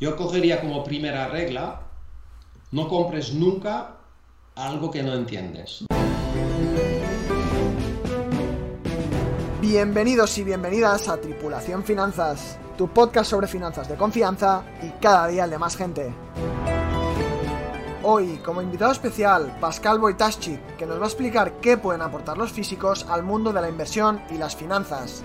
Yo cogería como primera regla, no compres nunca algo que no entiendes. Bienvenidos y bienvenidas a Tripulación Finanzas, tu podcast sobre finanzas de confianza y cada día el de más gente. Hoy, como invitado especial, Pascal Wojtaszczyk, que nos va a explicar qué pueden aportar los físicos al mundo de la inversión y las finanzas.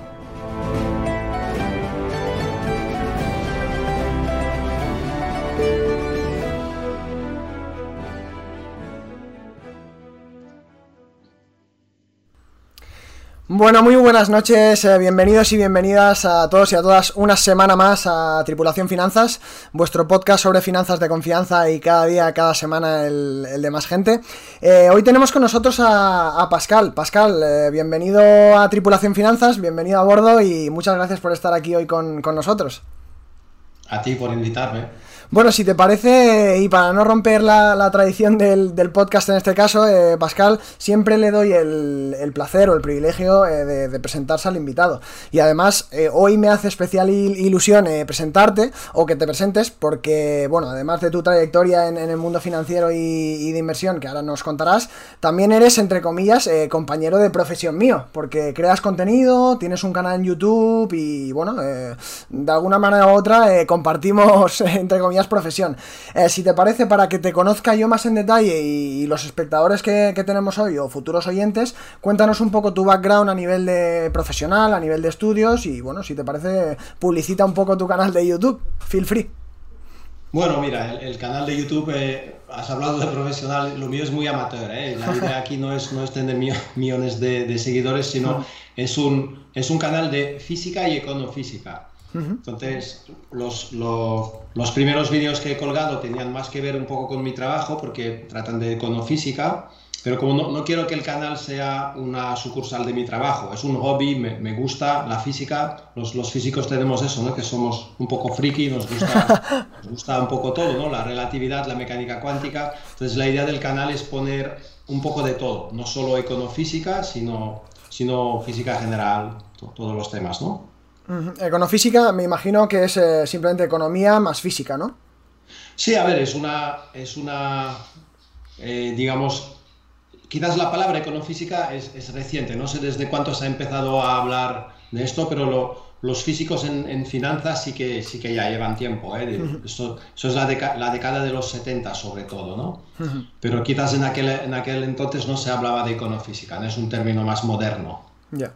Bueno, muy buenas noches, eh, bienvenidos y bienvenidas a todos y a todas una semana más a Tripulación Finanzas, vuestro podcast sobre finanzas de confianza y cada día, cada semana el, de más gente. Eh, hoy tenemos con nosotros a, Pascal. Pascal, eh, bienvenido a Tripulación Finanzas, bienvenido a bordo y muchas gracias por estar aquí hoy con, con nosotros. A ti por invitarme. Bueno, si te parece, y para no romper la, tradición del, podcast en este caso, eh, Pascal, siempre le doy el, placer o el privilegio eh, de, presentarse al invitado. Y además, eh, hoy me hace especial ilusión presentarte o que te presentes, porque, bueno, además de tu trayectoria en, el mundo financiero y, de inversión, que ahora nos contarás, también eres, entre comillas, compañero de profesión mío, porque creas contenido, tienes un canal en YouTube y, bueno, de alguna manera u otra compartimos, entre comillas, profesión. Eh, si te parece, para que te conozca yo más en detalle y, los espectadores que, tenemos hoy o futuros oyentes, cuéntanos un poco tu background a nivel de profesional, a nivel de estudios y bueno, si te parece, publicita un poco tu canal de YouTube. Feel free. Bueno, mira, el, canal de YouTube, eh, has hablado de profesional, lo mío es muy amateur, eh. la idea aquí no es, no es tener millones de, seguidores, sino es un, es un canal de física y econofísica. Entonces, los, los, primeros vídeos que he colgado tenían más que ver un poco con mi trabajo porque tratan de econofísica, pero como no, no, quiero que el canal sea una sucursal de mi trabajo, es un hobby, me, me gusta la física, los, los, físicos tenemos eso, ¿no? que somos un poco friki, nos gusta, nos gusta un poco todo, ¿no? la relatividad, la mecánica cuántica, entonces la idea del canal es poner un poco de todo, no solo econofísica, sino, sino física general, todos los temas, ¿no? Econofísica, me imagino que es eh, simplemente economía más física, ¿no? Sí, a ver, es una, es una, eh, digamos, quizás la palabra econofísica es, es, reciente, no sé desde cuánto se ha empezado a hablar de esto, pero los físicos en, finanzas sí que, sí que ya llevan tiempo, ¿eh? eso, es la, la, década de los 70 sobre todo, ¿no? Pero quizás en aquel, en aquel entonces no se hablaba de econofísica, ¿no? es un término más moderno. Ya,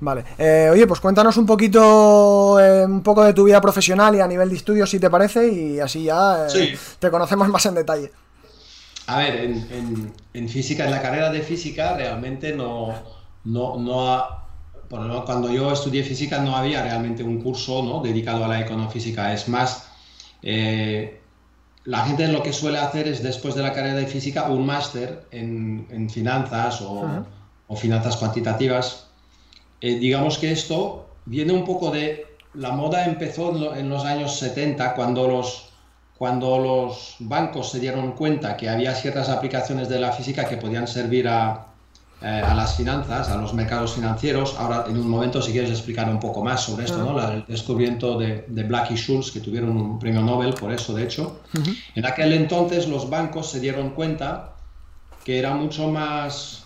vale. Eh, oye, pues cuéntanos un poquito, eh, un poco de tu vida profesional y a nivel de estudios, si te parece, y así ya eh, te conocemos más en detalle. A ver, en, en, física, en la carrera de física, realmente no, no, no cuando yo estudié física no había realmente un curso ¿no? dedicado a la econofísica. Es más, la gente lo que suele hacer es después de la carrera de física un máster en, en, finanzas o, o finanzas cuantitativas eh, digamos que esto viene un poco de... La moda empezó en, los años 70 cuando los, cuando los bancos se dieron cuenta que había ciertas aplicaciones de la física que podían servir a, eh, a las finanzas, a los mercados financieros. Ahora, en un momento, si quieres explicar un poco más sobre esto, ¿no? el descubrimiento de, de, Black y Schultz, que tuvieron un premio Nobel por eso, de hecho. En aquel entonces, los bancos se dieron cuenta que era mucho más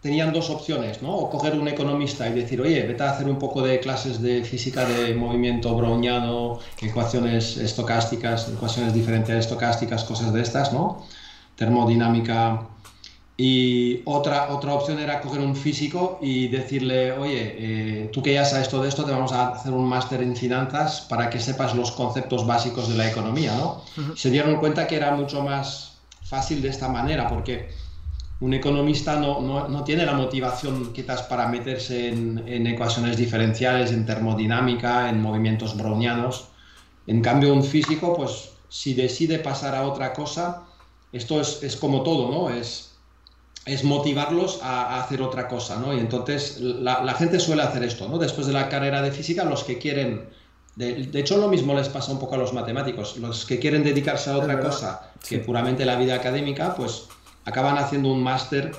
tenían dos opciones, ¿no? O coger un economista y decir, oye, vete a hacer un poco de clases de física de movimiento browniano, ecuaciones estocásticas, ecuaciones diferenciales estocásticas, cosas de estas, ¿no? Termodinámica. Y otra, otra opción era coger un físico y decirle, oye, eh, tú que ya sabes todo esto, te vamos a hacer un máster en finanzas para que sepas los conceptos básicos de la economía, ¿no? Se dieron cuenta que era mucho más fácil de esta manera, porque un economista no, no, no, tiene la motivación quizás para meterse en, en, ecuaciones diferenciales, en termodinámica, en movimientos brownianos. En cambio, un físico, pues si decide pasar a otra cosa, esto es, es como todo, ¿no? Es, es motivarlos a, a, hacer otra cosa, ¿no? Y entonces la, la, gente suele hacer esto, ¿no? Después de la carrera de física, los que quieren... De, de, hecho, lo mismo les pasa un poco a los matemáticos. Los que quieren dedicarse a otra cosa que puramente la vida académica, pues acaban haciendo un máster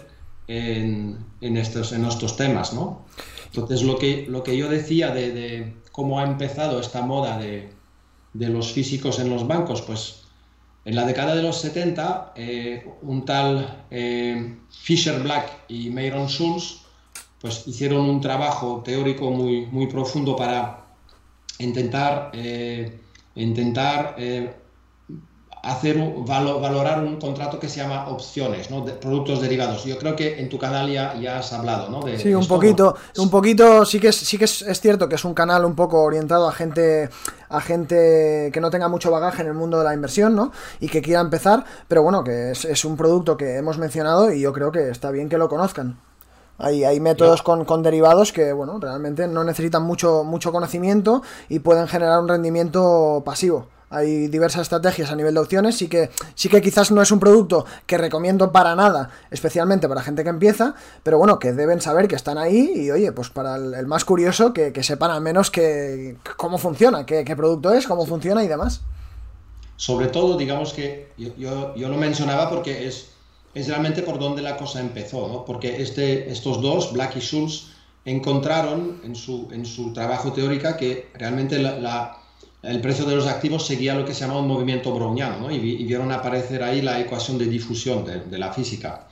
en, estos, en estos temas, ¿no? Entonces, lo que, lo que yo decía de, cómo ha empezado esta moda de, de los físicos en los bancos? Pues en la década de los 70, eh, un tal eh, Fisher Black y Myron Schulz pues hicieron un trabajo teórico muy, muy profundo para intentar, eh, intentar hacer valorar un contrato que se llama opciones, ¿no? De productos derivados. Yo creo que en tu canal ya, ya has hablado, ¿no? De, sí, un poquito, un poquito, sí que es, sí que es, cierto que es un canal un poco orientado a gente, a gente que no tenga mucho bagaje en el mundo de la inversión, ¿no? Y que quiera empezar, pero bueno, que es, un producto que hemos mencionado y yo creo que está bien que lo conozcan. Hay, hay métodos con, con, derivados que, bueno, realmente no necesitan mucho, mucho conocimiento y pueden generar un rendimiento pasivo hay diversas estrategias a nivel de opciones, sí que, sí que quizás no es un producto que recomiendo para nada, especialmente para gente que empieza, pero bueno, que deben saber que están ahí y oye, pues para el, más curioso que, sepan al menos que, cómo funciona, qué, producto es, cómo funciona y demás. Sobre todo, digamos que yo, yo, lo mencionaba porque es, es realmente por donde la cosa empezó, ¿no? Porque este, estos dos, Black y Schulz, encontraron en su, en su trabajo teórico que realmente la el precio de los activos seguía lo que se llama un movimiento browniano, ¿no? y, vieron aparecer ahí la ecuación de difusión de, la física.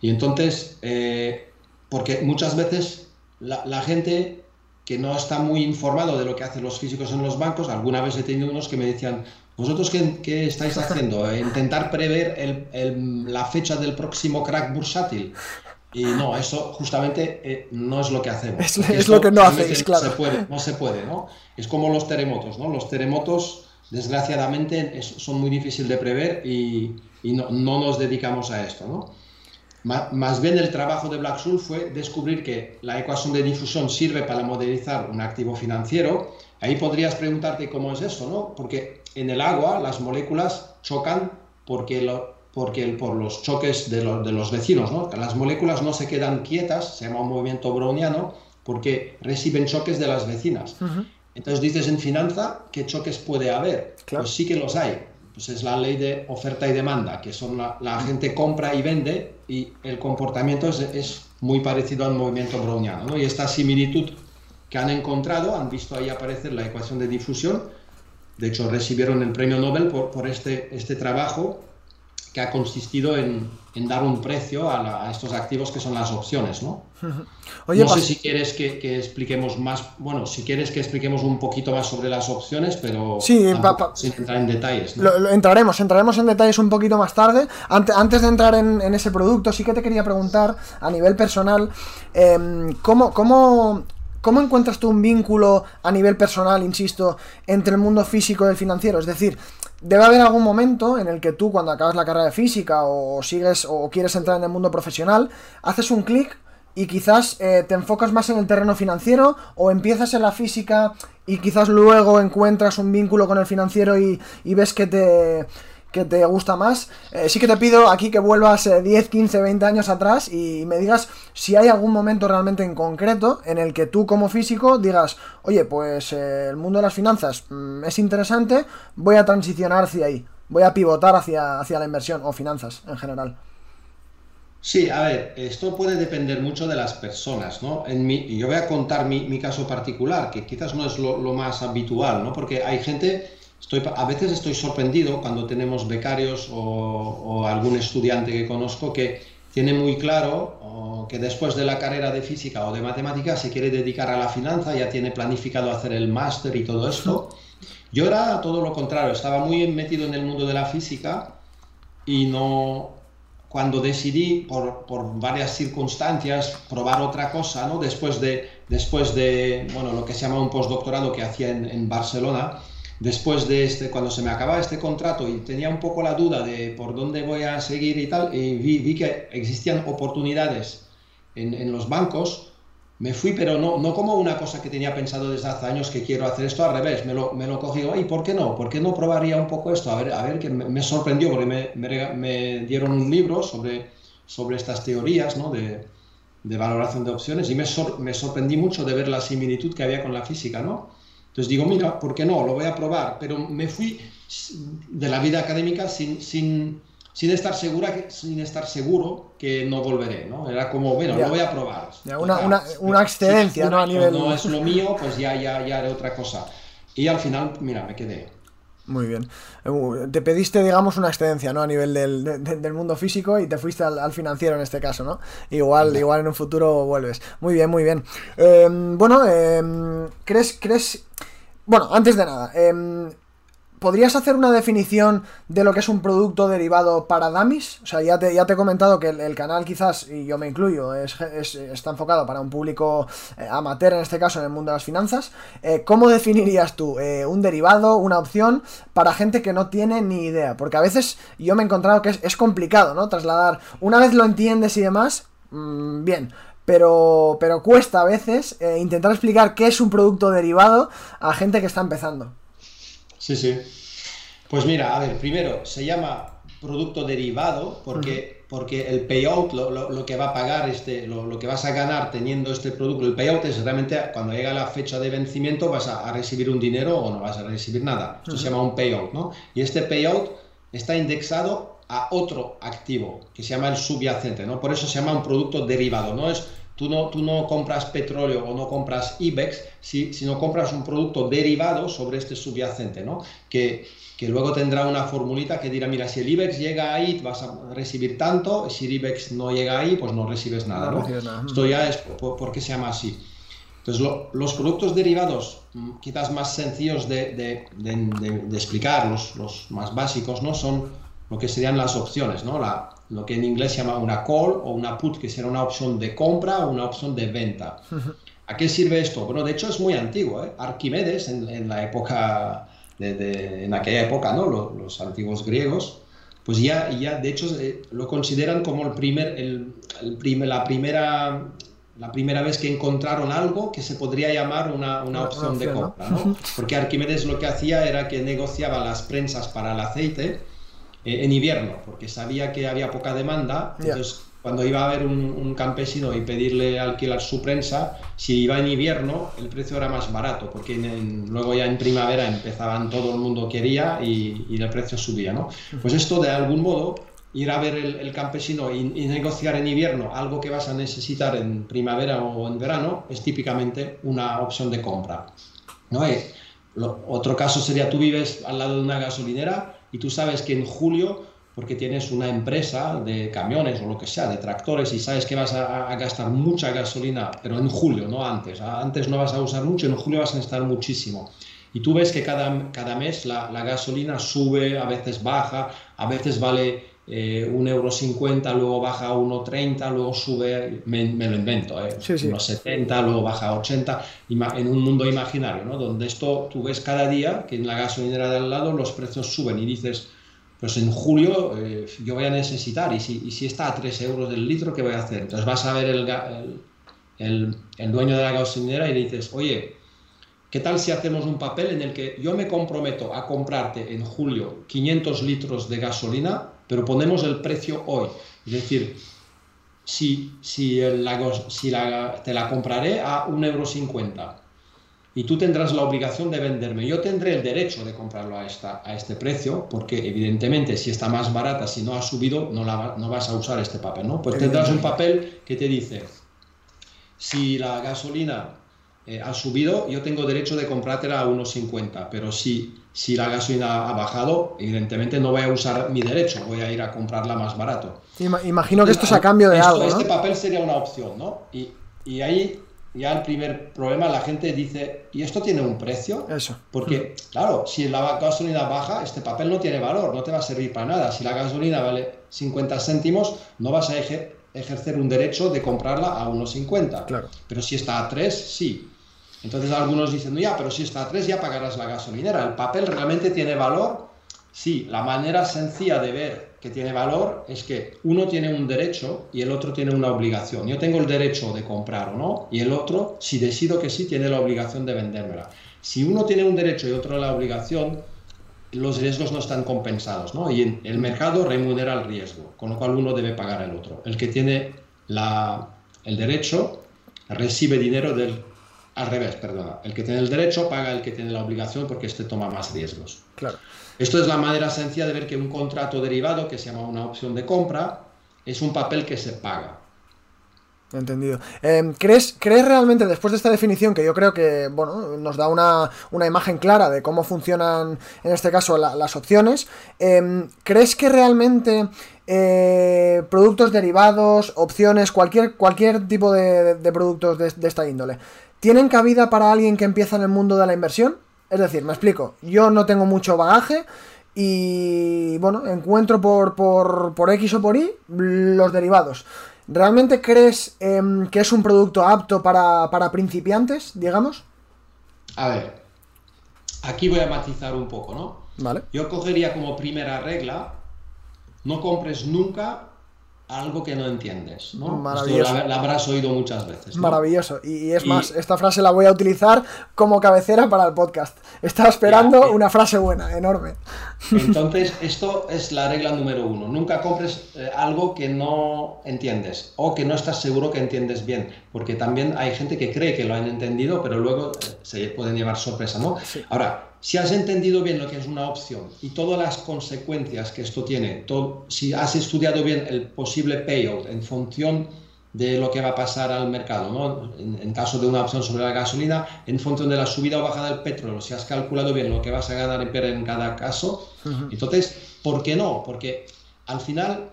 Y entonces, eh, porque muchas veces la, gente que no está muy informado de lo que hacen los físicos en los bancos, alguna vez he tenido unos que me decían, ¿vosotros qué, estáis haciendo? ¿Intentar prever la fecha del próximo crack bursátil? Y no, eso justamente eh, no es lo que hacemos. Es, lo que no hacéis, claro. Se puede, no se puede, ¿no? Es como los terremotos, ¿no? Los terremotos, desgraciadamente, son muy difíciles de prever y, no, nos dedicamos a esto, ¿no? Más bien el trabajo de Black fue descubrir que la ecuación de difusión sirve para modelizar un activo financiero. Ahí podrías preguntarte cómo es eso, ¿no? Porque en el agua las moléculas chocan porque lo, porque por los choques de, los vecinos, ¿no? las moléculas no se quedan quietas, se llama un movimiento browniano, porque reciben choques de las vecinas. Entonces dices en finanza, ¿qué choques puede haber? Pues sí que los hay. Pues es la ley de oferta y demanda, que son la, gente compra y vende y el comportamiento es, muy parecido al movimiento browniano. Y esta similitud que han encontrado, han visto ahí aparecer la ecuación de difusión, de hecho recibieron el premio Nobel por, por este, este trabajo que ha consistido en, dar un precio a, estos activos que son las opciones, ¿no? no sé si quieres que, expliquemos más, bueno, si quieres que expliquemos un poquito más sobre las opciones, pero sí, sin entrar en detalles. Lo, entraremos, entraremos en detalles un poquito más tarde. Antes, de entrar en, ese producto, sí que te quería preguntar a nivel personal, em, ¿cómo, cómo, ¿Cómo encuentras tú un vínculo a nivel personal, insisto, entre el mundo físico y el financiero? Es decir, debe haber algún momento en el que tú, cuando acabas la carrera de física o sigues o quieres entrar en el mundo profesional, haces un clic y quizás eh, te enfocas más en el terreno financiero o empiezas en la física y quizás luego encuentras un vínculo con el financiero y ves que te que te gusta más. Eh, sí que te pido aquí que vuelvas 10, 15, 20 años atrás y me digas si hay algún momento realmente en concreto en el que tú como físico digas, oye, pues eh, el mundo de las finanzas mm, es interesante, voy a transicionar hacia ahí, voy a pivotar hacia, hacia la inversión o finanzas en general. Sí, a ver, esto puede depender mucho de las personas, ¿no? En mi, yo voy a contar mi, caso particular, que quizás no es lo, lo más habitual, ¿no? Porque hay gente a veces estoy sorprendido cuando tenemos becarios o, algún estudiante que conozco que tiene muy claro que después de la carrera de física o de matemáticas se quiere dedicar a la finanza, ya tiene planificado hacer el máster y todo esto. Yo era todo lo contrario, estaba muy metido en el mundo de la física y no, cuando decidí por, varias circunstancias probar otra cosa, ¿no? después, de, después de bueno, lo que se llama un postdoctorado que hacía en Barcelona, después de este, cuando se me acababa este contrato y tenía un poco la duda de por dónde voy a seguir y tal, y vi, que existían oportunidades en, los bancos, me fui, pero no, no como una cosa que tenía pensado desde hace años que quiero hacer esto, al revés, me lo, me lo cogí, ¿y por qué no? ¿Por qué no probaría un poco esto? A ver, a ver que me, sorprendió, porque me, me, dieron un libro sobre, sobre estas teorías ¿no? de, de valoración de opciones y me, me sorprendí mucho de ver la similitud que había con la física, ¿no? Entonces digo, mira, ¿por qué no? Lo voy a probar. Pero me fui de la vida académica sin, sin, sin estar segura sin estar seguro que no volveré, ¿no? Era como, bueno, lo voy a probar. una, una, una, excedencia, ¿no? A nivel... No es lo mío, pues ya, ya, ya haré otra cosa. Y al final, mira, me quedé. Muy bien. Eh, te pediste, digamos, una excedencia, ¿no? A nivel del, mundo físico y te fuiste al, financiero en este caso, ¿no? Igual, igual en un futuro vuelves. Muy bien, muy bien. Em, bueno, em, ¿crees, crees... Bueno, antes de nada, em, ¿Podrías hacer una definición de lo que es un producto derivado para dummies? O sea, ya te, ya te he comentado que el, canal quizás, y yo me incluyo, es, está enfocado para un público eh, amateur, en este caso en el mundo de las finanzas. Eh, ¿Cómo definirías tú eh, un derivado, una opción para gente que no tiene ni idea? Porque a veces yo me he encontrado que es, complicado, ¿no? Trasladar, una vez lo entiendes y demás, mm, bien, pero, pero cuesta a veces intentar explicar qué es un producto derivado a gente que está empezando. Sí, sí. Pues mira, a ver, primero, se llama producto derivado porque, porque el payout, lo, que va a pagar, este, lo, que vas a ganar teniendo este producto, el payout es realmente cuando llega la fecha de vencimiento vas a, recibir un dinero o no vas a recibir nada. Esto se llama un payout, ¿no? Y este payout está indexado a otro activo que se llama el subyacente, ¿no? Por eso se llama un producto derivado, no es Tú no, tú no compras petróleo o no compras IBEX, si, no compras un producto derivado sobre este subyacente, ¿no? Que, que luego tendrá una formulita que dirá, mira, si el IBEX llega ahí vas a recibir tanto, si el IBEX no llega ahí, pues no recibes nada, ¿no? Esto ya es porque se llama así. Entonces, los productos derivados, mm, quizás más sencillos de, de, explicar, los, los, más básicos, ¿no? Son lo que serían las opciones, ¿no? La, lo que en inglés se llama una call o una put, que será una opción de compra o una opción de venta. ¿A qué sirve esto? Bueno, de hecho es muy antiguo. ¿eh? Arquímedes, en, la época, de, en aquella época, ¿no? Los, antiguos griegos, pues ya, ya de hecho eh, lo consideran como el primer, el, la primera la primera vez que encontraron algo que se podría llamar una, una opción, de compra, ¿no? Porque Arquímedes lo que hacía era que negociaba las prensas para el aceite en invierno, porque sabía que había poca demanda. Entonces, cuando iba a haber un, campesino y pedirle alquilar su prensa, si iba en invierno, el precio era más barato, porque luego ya en primavera empezaban, todo el mundo quería y, el precio subía. ¿no? Pues esto, de algún modo, ir a ver el, campesino y, negociar en invierno algo que vas a necesitar en primavera o en verano, es típicamente una opción de compra. ¿no? Eh, otro caso sería tú vives al lado de una gasolinera y tú sabes que en julio, porque tienes una empresa de camiones o lo que sea, de tractores, y sabes que vas a, gastar mucha gasolina, pero en julio, no antes. Antes no vas a usar mucho, en julio vas a gastar muchísimo. Y tú ves que cada, cada mes la, la gasolina sube, a veces baja, a veces vale eh, un euro cincuenta, luego baja a 1,30, luego sube, me, lo invento, eh, 1,70, luego baja a 80, en un mundo imaginario, ¿no? donde esto tú ves cada día que en la gasolinera de al lado los precios suben y dices, pues en julio eh, yo voy a necesitar, y si, y si, está a 3 euros el litro, ¿qué voy a hacer? Entonces vas a ver el, el, el dueño de la gasolinera y le dices, oye, ¿Qué tal si hacemos un papel en el que yo me comprometo a comprarte en julio 500 litros de gasolina pero ponemos el precio hoy. Es decir, si, si, si te la compraré a 1,50 euro y tú tendrás la obligación de venderme, yo tendré el derecho de comprarlo a, esta, a este precio, porque evidentemente si está más barata, si no ha subido, no, la, no vas a usar este papel, ¿no? Pues tendrás un papel que te dice, si la gasolina eh, ha subido, yo tengo derecho de comprártela a 1,50, pero si si la gasolina ha bajado, evidentemente no voy a usar mi derecho, voy a ir a comprarla más barato. Imagino que esto es a cambio de algo. Este papel sería una opción, ¿no? Y, y, ahí ya el primer problema, la gente dice, ¿y esto tiene un precio? Eso. Porque, mm. claro, si la gasolina baja, este papel no tiene valor, no te va a servir para nada. Si la gasolina vale 50 céntimos, no vas a ejercer un derecho de comprarla a 1,50. Claro. Pero si está a 3, sí. Entonces algunos dicen, ya, pero si está a 3 ya pagarás la gasolinera. ¿El papel realmente tiene valor? Sí, la manera sencilla de ver que tiene valor es que uno tiene un derecho y el otro tiene una obligación. Yo tengo el derecho de comprar o no, y el otro, si decido que sí, tiene la obligación de vendérmela. Si uno tiene un derecho y otro la obligación, los riesgos no están compensados, ¿no? Y el mercado remunera el riesgo, con lo cual uno debe pagar al otro. El que tiene el derecho recibe dinero del al revés, perdona. El que tiene el derecho paga el que tiene la obligación porque éste toma más riesgos. Claro. Esto es la manera sencilla de ver que un contrato derivado, que se llama una opción de compra, es un papel que se paga. Entendido. Em, ¿crees, ¿Crees realmente, después de esta definición, que yo creo que bueno, nos da una, imagen clara de cómo funcionan, en este caso, las opciones, em, ¿crees que realmente eh, productos derivados, opciones, cualquier, cualquier tipo de, productos de, esta índole, tienen cabida para alguien que empieza en el mundo de la inversión? Es decir, me explico, yo no tengo mucho bagaje y, bueno, encuentro por, por, por X o por Y los derivados. ¿Realmente crees em, que es un producto apto para, principiantes, digamos? A ver, aquí voy a matizar un poco, ¿no? Vale. Yo cogería como primera regla, no compres nunca algo que no entiendes, ¿no? Maravilloso. Esto la, habrás oído muchas veces. Maravilloso. Y, es más, esta frase la voy a utilizar como cabecera para el podcast. Estaba esperando una frase buena, enorme. Entonces, esto es la regla número uno. Nunca compres eh, algo que no entiendes o que no estás seguro que entiendes bien, porque también hay gente que cree que lo han entendido, pero luego eh, se pueden llevar sorpresa, ¿no? Ahora, si has entendido bien lo que es una opción y todas las consecuencias que esto tiene, si has estudiado bien el posible payout en función de lo que va a pasar al mercado, ¿no? en, caso de una opción sobre la gasolina, en función de la subida o bajada del petróleo, si has calculado bien lo que vas a ganar en cada caso, entonces, ¿por qué no? Porque al final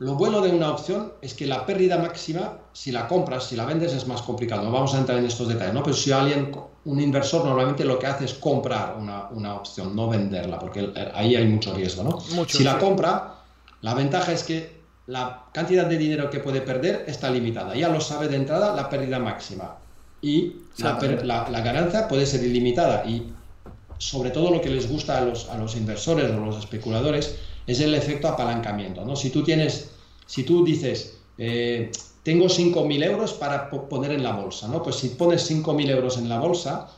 lo bueno de una opción es que la pérdida máxima, si la compras, si la vendes, es más complicado. No vamos a entrar en estos detalles, ¿no? Pero si alguien, un inversor, normalmente lo que hace es comprar una, opción, no venderla, porque ahí hay mucho riesgo, ¿no? si la compra, la ventaja es que la cantidad de dinero que puede perder está limitada. Ya lo sabe de entrada la pérdida máxima. Y la, la, ganancia puede ser ilimitada. Y sobre todo lo que les gusta a los, a los inversores o los especuladores es el efecto apalancamiento. ¿no? Si tú tienes, si tú dices, eh, tengo 5.000 euros para poner en la bolsa, ¿no? pues si pones 5.000 euros en la bolsa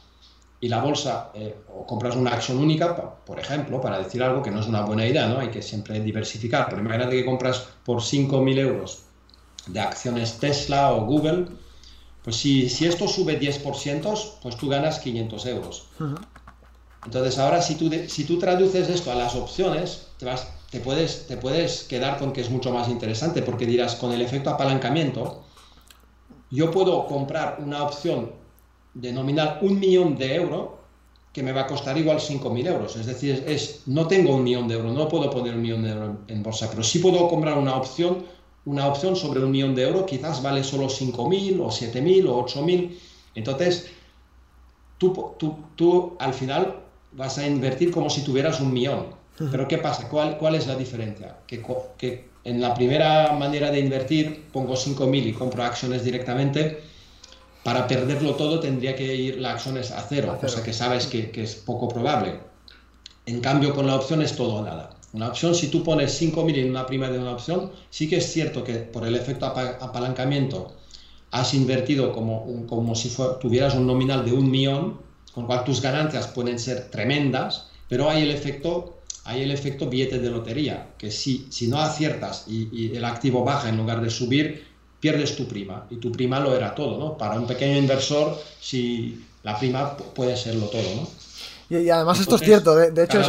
y la bolsa, eh, o compras una acción única, por ejemplo, para decir algo que no es una buena idea, ¿no? hay que siempre diversificar, pero imagínate que compras por 5.000 euros de acciones Tesla o Google, pues si, si esto sube 10%, pues tú ganas 500 euros. Entonces ahora si tú, si tú traduces esto a las opciones, te, vas, te, puedes, te puedes quedar con que es mucho más interesante porque dirás, con el efecto apalancamiento, yo puedo comprar una opción de un millón de euros que me va a costar igual 5.000 euros. Es decir, es, no tengo un millón de euros, no puedo poner un millón de euros en bolsa, pero sí puedo comprar una opción, una opción sobre un millón de euros, quizás vale solo 5.000 o 7.000 o 8.000. Entonces, tú, tú, tú al final vas a invertir como si tuvieras un millón. Pero ¿qué pasa? ¿Cuál, cuál es la diferencia? Que, que, en la primera manera de invertir pongo 5.000 y compro acciones directamente. Para perderlo todo tendría que ir las acciones a cero, cosa que sabes que, que, es poco probable. En cambio, con la opción es todo o nada. Una opción, si tú pones 5.000 en una prima de una opción, sí que es cierto que por el efecto apalancamiento has invertido como, como si tuvieras un nominal de un millón, con lo cual tus ganancias pueden ser tremendas, pero hay el efecto, hay el efecto billete de lotería, que si, si no aciertas y, el activo baja en lugar de subir, pierdes tu prima, y tu prima lo era todo, ¿no? Para un pequeño inversor, si la prima puede serlo todo, ¿no? Y, además esto es cierto, de, hecho...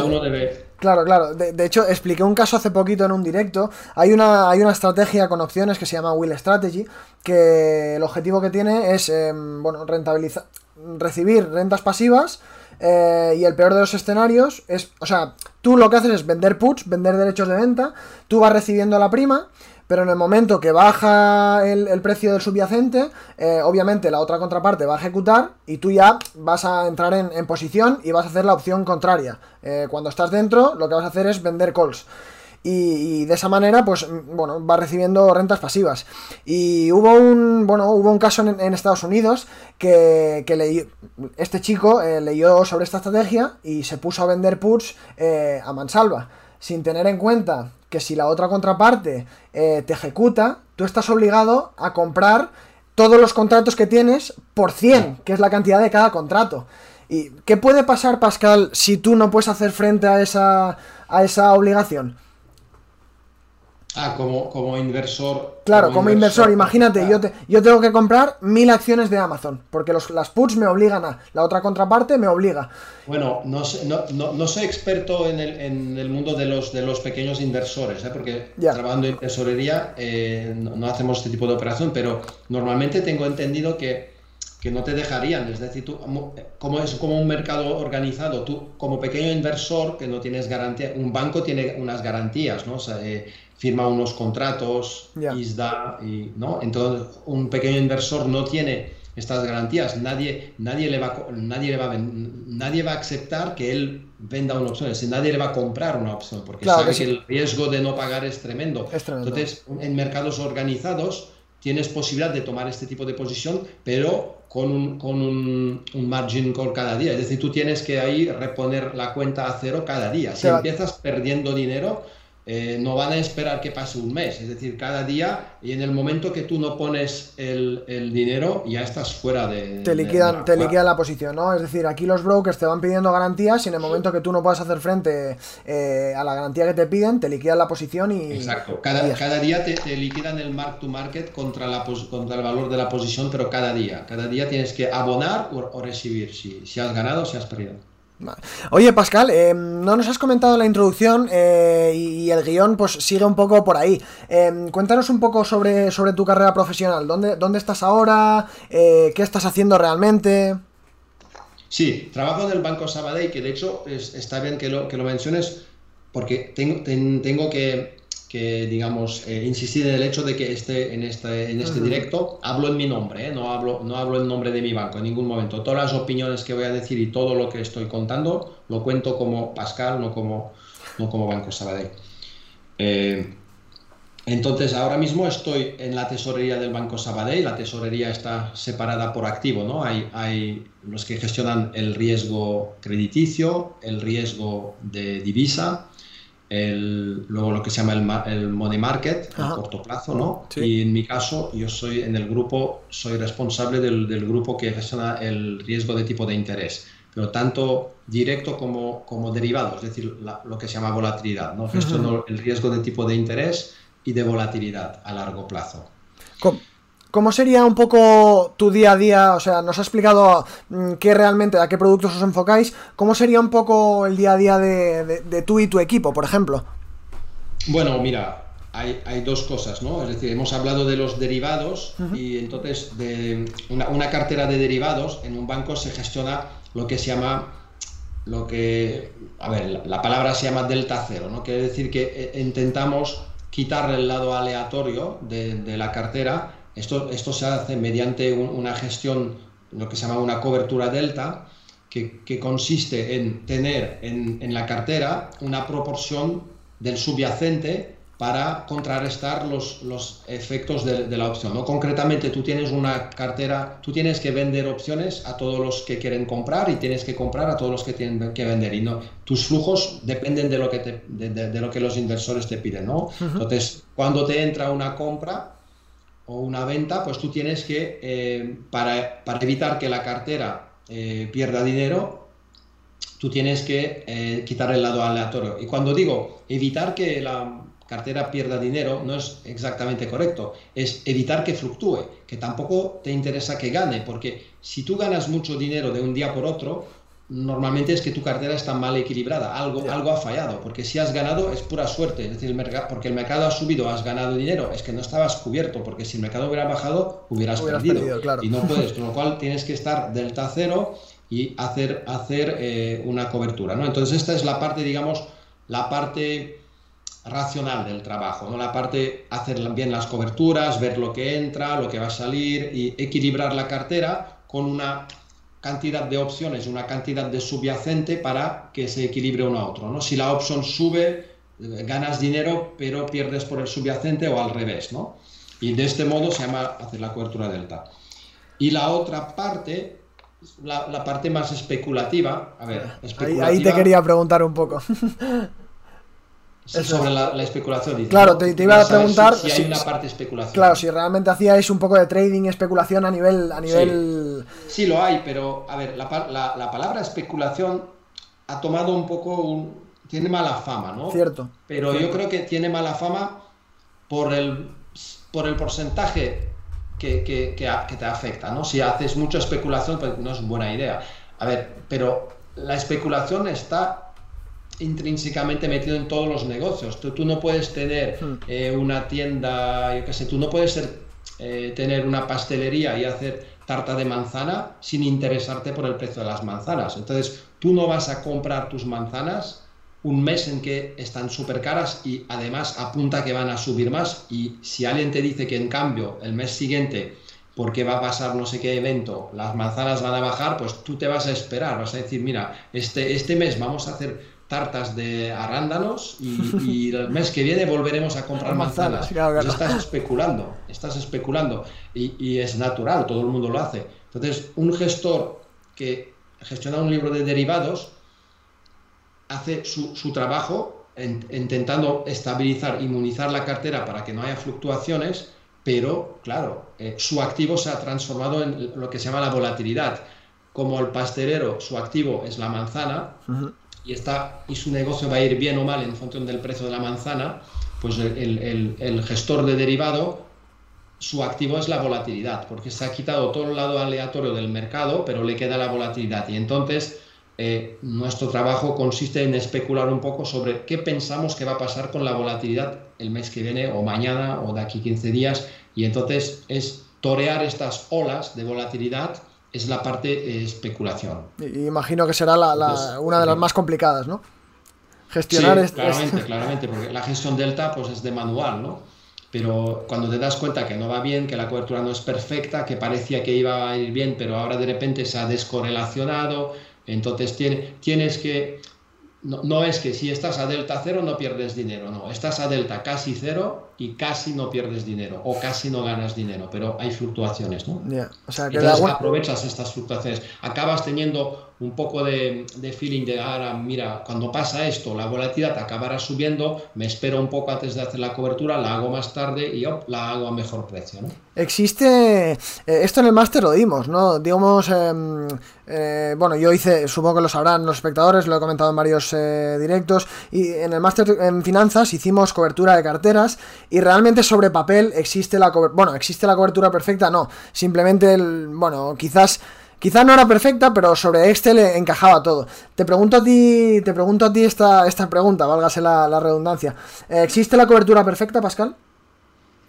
Claro, claro. De, hecho, expliqué un caso hace poquito en un directo. Hay una, hay una estrategia con opciones que se llama Will Strategy, que el objetivo que tiene es, em, bueno, rentabilizar recibir rentas pasivas eh, y el peor de los escenarios es, o sea, tú lo que haces es vender puts, vender derechos de venta, tú vas recibiendo la prima, pero en el momento que baja el, precio del subyacente, eh, obviamente la otra contraparte va a ejecutar y tú ya vas a entrar en, posición y vas a hacer la opción contraria. Eh, cuando estás dentro, lo que vas a hacer es vender calls. Y, de esa manera, pues, bueno, va recibiendo rentas pasivas. Y hubo un, bueno, hubo un caso en, Estados Unidos que, que este chico eh, leyó sobre esta estrategia y se puso a vender puts eh, a mansalva, sin tener en cuenta que si la otra contraparte eh, te ejecuta, tú estás obligado a comprar todos los contratos que tienes por 100, que es la cantidad de cada contrato. ¿Y qué puede pasar, Pascal, si tú no puedes hacer frente a esa, a esa obligación? Ah, como, como inversor. Claro, como, inversor, imagínate, yo, te, yo tengo que comprar mil acciones de Amazon, porque los, las puts me obligan a, la otra contraparte me obliga. Bueno, no, no, no, soy experto en el, en el, mundo de los, de los pequeños inversores, ¿eh? porque trabajando en tesorería eh, no, hacemos este tipo de operación, pero normalmente tengo entendido que, que no te dejarían, es decir, tú, como es como un mercado organizado, tú como pequeño inversor que no tienes garantía, un banco tiene unas garantías, ¿no? O sea, eh, firma unos contratos, ISDA, y, ¿no? Entonces, un pequeño inversor no tiene estas garantías. Nadie, nadie, le va, nadie, le va, nadie va a aceptar que él venda una opción, es nadie le va a comprar una opción, porque sabe que, el riesgo de no pagar es tremendo. es tremendo. Entonces, en mercados organizados tienes posibilidad de tomar este tipo de posición, pero con un, con un, un, margin call cada día. Es decir, tú tienes que ahí reponer la cuenta a cero cada día. Si empiezas perdiendo dinero, eh, no van a esperar que pase un mes, es decir, cada día y en el momento que tú no pones el, dinero ya estás fuera de... Te liquidan, te liquidan la posición, ¿no? Es decir, aquí los brokers te van pidiendo garantías y en el momento que tú no puedas hacer frente eh, a la garantía que te piden, te liquidan la posición y... Exacto, cada, cada día te, liquidan el mark to market contra, la, contra el valor de la posición, pero cada día, cada día tienes que abonar o, recibir, si, si has ganado o si has perdido. Oye, Pascal, eh, no nos has comentado la introducción eh, y el guion pues sigue un poco por ahí. Eh, cuéntanos un poco sobre, sobre tu carrera profesional. ¿Dónde, dónde estás ahora? ¿Qué estás haciendo realmente? Sí, trabajo en el Banco Sabadell, que de hecho está bien que lo, que lo menciones porque tengo, tengo que que, digamos, eh, insistir en el hecho de que este, en este, en este directo hablo en mi nombre, ¿eh? no, hablo, no hablo en nombre de mi banco en ningún momento. Todas las opiniones que voy a decir y todo lo que estoy contando lo cuento como Pascal, no como, no como Banco Sabadell. Eh, entonces, ahora mismo estoy en la tesorería del Banco Sabadell. La tesorería está separada por activo, ¿no? Hay, hay los que gestionan el riesgo crediticio, el riesgo de divisa, el, luego lo que se llama el, el money market a corto plazo, ¿no? Y en mi caso, yo soy en el grupo, soy responsable del, del, grupo que gestiona el riesgo de tipo de interés, pero tanto directo como, como derivado, es decir, lo que se llama volatilidad, ¿no? Gestiono el riesgo de tipo de interés y de volatilidad a largo plazo. ¿Cómo? ¿Cómo sería un poco tu día a día? O sea, nos ha explicado mm, qué realmente, a qué productos os enfocáis. ¿Cómo sería un poco el día a día de, tú y tu equipo, por ejemplo? Bueno, mira, hay, dos cosas, ¿no? Es decir, hemos hablado de los derivados y entonces de una, cartera de derivados en un banco se gestiona lo que se llama, lo que, a ver, la, palabra se llama delta cero, ¿no? Quiere decir que eh, intentamos quitarle el lado aleatorio de, de la cartera esto, esto se hace mediante una gestión, lo que se llama una cobertura delta, que, que consiste en tener en, en, la cartera una proporción del subyacente para contrarrestar los, los efectos de, de, la opción. ¿no? Concretamente, tú tienes una cartera, tú tienes que vender opciones a todos los que quieren comprar y tienes que comprar a todos los que tienen que vender. Y no, tus flujos dependen de lo que, te, de, de, lo que los inversores te piden. ¿no? Entonces, cuando te entra una compra, o una venta, pues tú tienes que, eh, para, evitar que la cartera eh, pierda dinero, tú tienes que eh, quitar el lado aleatorio. Y cuando digo evitar que la cartera pierda dinero, no es exactamente correcto, es evitar que fluctúe, que tampoco te interesa que gane, porque si tú ganas mucho dinero de un día por otro, normalmente es que tu cartera está mal equilibrada, algo, algo ha fallado, porque si has ganado es pura suerte, es decir, el mercado, porque el mercado ha subido, has ganado dinero, es que no estabas cubierto, porque si el mercado hubiera bajado, hubieras, perdido, y no puedes, con lo cual tienes que estar delta cero y hacer, hacer eh, una cobertura, ¿no? Entonces esta es la parte, digamos, la parte racional del trabajo, ¿no? La parte hacer bien las coberturas, ver lo que entra, lo que va a salir y equilibrar la cartera con una cantidad de opciones, una cantidad de subyacente para que se equilibre uno a otro. ¿no? Si la opción sube, ganas dinero, pero pierdes por el subyacente o al revés. ¿no? Y de este modo se llama hacer la cobertura delta. Y la otra parte, la, parte más especulativa, a ver, ahí te quería preguntar un poco. sobre la, especulación. claro, te, iba a preguntar si, hay una parte de especulación. Claro, si realmente hacíais un poco de trading especulación a nivel... A nivel... Sí. lo hay, pero a ver, la, palabra especulación ha tomado un poco... tiene mala fama, ¿no? Cierto. Pero yo creo que tiene mala fama por el, por el porcentaje que, que, que, te afecta, ¿no? Si haces mucha especulación, pues no es buena idea. A ver, pero la especulación está intrínsecamente metido en todos los negocios. Tú, tú no puedes tener hmm. eh, una tienda, yo qué sé, tú no puedes ser, eh, tener una pastelería y hacer tarta de manzana sin interesarte por el precio de las manzanas. Entonces, tú no vas a comprar tus manzanas un mes en que están súper caras y además apunta que van a subir más y si alguien te dice que en cambio el mes siguiente porque va a pasar no sé qué evento, las manzanas van a bajar, pues tú te vas a esperar, vas a decir, mira, este, este mes vamos a hacer tartas de arándanos y, el mes que viene volveremos a comprar manzanas. Pues estás especulando, estás especulando y, y, es natural, todo el mundo lo hace. Entonces, un gestor que gestiona un libro de derivados hace su, trabajo intentando estabilizar, inmunizar la cartera para que no haya fluctuaciones, pero claro, eh, su activo se ha transformado en lo que se llama la volatilidad. Como el pastelero, su activo es la manzana y, está, y su negocio va a ir bien o mal en función del precio de la manzana, pues el, el gestor de derivado su activo es la volatilidad, porque se ha quitado todo el lado aleatorio del mercado, pero le queda la volatilidad. Y entonces eh, nuestro trabajo consiste en especular un poco sobre qué pensamos que va a pasar con la volatilidad el mes que viene o mañana o de aquí 15 días y entonces es torear estas olas de volatilidad es la parte eh, especulación. imagino que será la, una de las más complicadas, ¿no? Gestionar sí, claramente, claramente, porque la gestión delta pues es de manual, ¿no? Pero cuando te das cuenta que no va bien, que la cobertura no es perfecta, que parecía que iba a ir bien, pero ahora de repente se ha descorrelacionado, entonces tienes que, no, es que si estás a delta cero no pierdes dinero, no, estás a delta casi cero y casi no pierdes dinero o casi no ganas dinero, pero hay fluctuaciones, ¿no? O sea, que Entonces aprovechas estas fluctuaciones, acabas teniendo un poco de, feeling de, ahora, mira, cuando pasa esto, la volatilidad acabará subiendo, me espero un poco antes de hacer la cobertura, la hago más tarde y la hago a mejor precio. ¿no? Existe, eh, esto en el máster lo dimos, ¿no? Digamos, em, eh, bueno, yo hice, supongo que lo sabrán los espectadores, lo he comentado en varios eh, directos, y en el máster en finanzas hicimos cobertura de carteras y realmente sobre papel existe la cobertura, bueno, existe la cobertura perfecta, no, simplemente, el, bueno, quizás Quizá no era perfecta, pero sobre Excel encajaba todo. Te pregunto a ti, te pregunto a ti esta, esta pregunta, válgase la, redundancia. Eh, ¿Existe la cobertura perfecta, Pascal?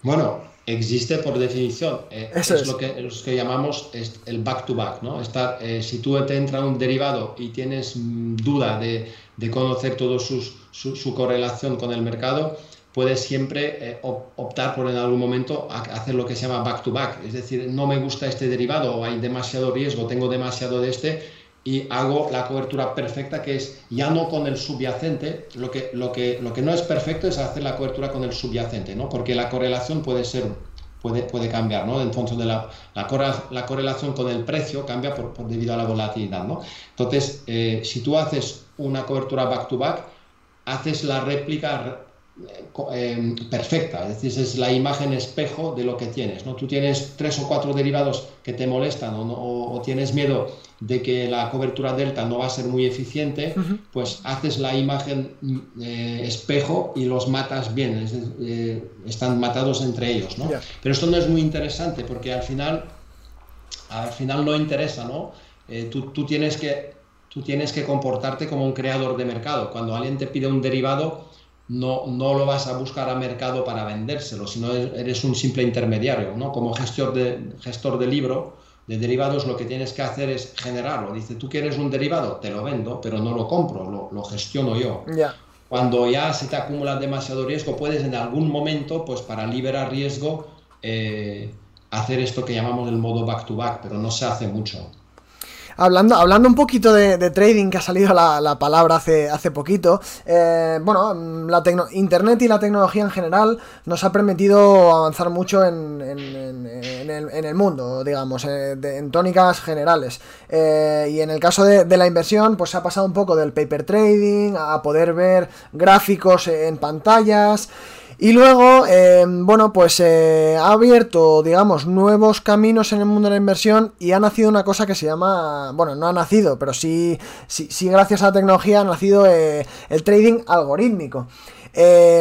Bueno, existe por definición. Eh, es, Lo, que, que llamamos el back-to-back, ¿no? Eh, si tú te entra un derivado y tienes mm, duda de, conocer todo su, su correlación con el mercado, puedes siempre eh, optar por en algún momento hacer lo que se llama back to back, es decir, no me gusta este derivado o hay demasiado riesgo, tengo demasiado de este y hago la cobertura perfecta que es ya no con el subyacente, lo que, lo que, lo que no es perfecto es hacer la cobertura con el subyacente, ¿no? porque la correlación puede ser puede, puede cambiar, ¿no? En la, la, correlación con el precio cambia por, por, debido a la volatilidad, ¿no? Entonces, eh, si tú haces una cobertura back to back, haces la réplica eh, perfecta, es decir, es la imagen espejo de lo que tienes. ¿no? Tú tienes tres o cuatro derivados que te molestan o, tienes miedo de que la cobertura delta no va a ser muy eficiente, pues haces la imagen eh, espejo y los matas bien, eh, están matados entre ellos. ¿no? Pero esto no es muy interesante porque al final, al final no interesa, ¿no? Tú, tú, tienes que, tú tienes que comportarte como un creador de mercado. Cuando alguien te pide un derivado, no, no lo vas a buscar a mercado para vendérselo, sino eres un simple intermediario, ¿no? Como gestor de, gestor de libro, de derivados, lo que tienes que hacer es generarlo. Dice, tú quieres un derivado, te lo vendo, pero no lo compro, lo, gestiono yo. Cuando ya se te acumula demasiado riesgo, puedes en algún momento, pues para liberar riesgo, eh, hacer esto que llamamos el modo back-to-back, -back, pero no se hace mucho. Hablando, hablando un poquito de, trading, que ha salido la, palabra hace, hace poquito, eh, bueno, la Internet y la tecnología en general nos ha permitido avanzar mucho en, el, mundo, digamos, eh, en tónicas generales. Eh, y en el caso de, la inversión, pues se ha pasado un poco del paper trading a poder ver gráficos en pantallas. Y luego, eh, bueno, pues eh, ha abierto, digamos, nuevos caminos en el mundo de la inversión y ha nacido una cosa que se llama, bueno, no ha nacido, pero sí, sí, sí gracias a la tecnología ha nacido eh, el trading algorítmico.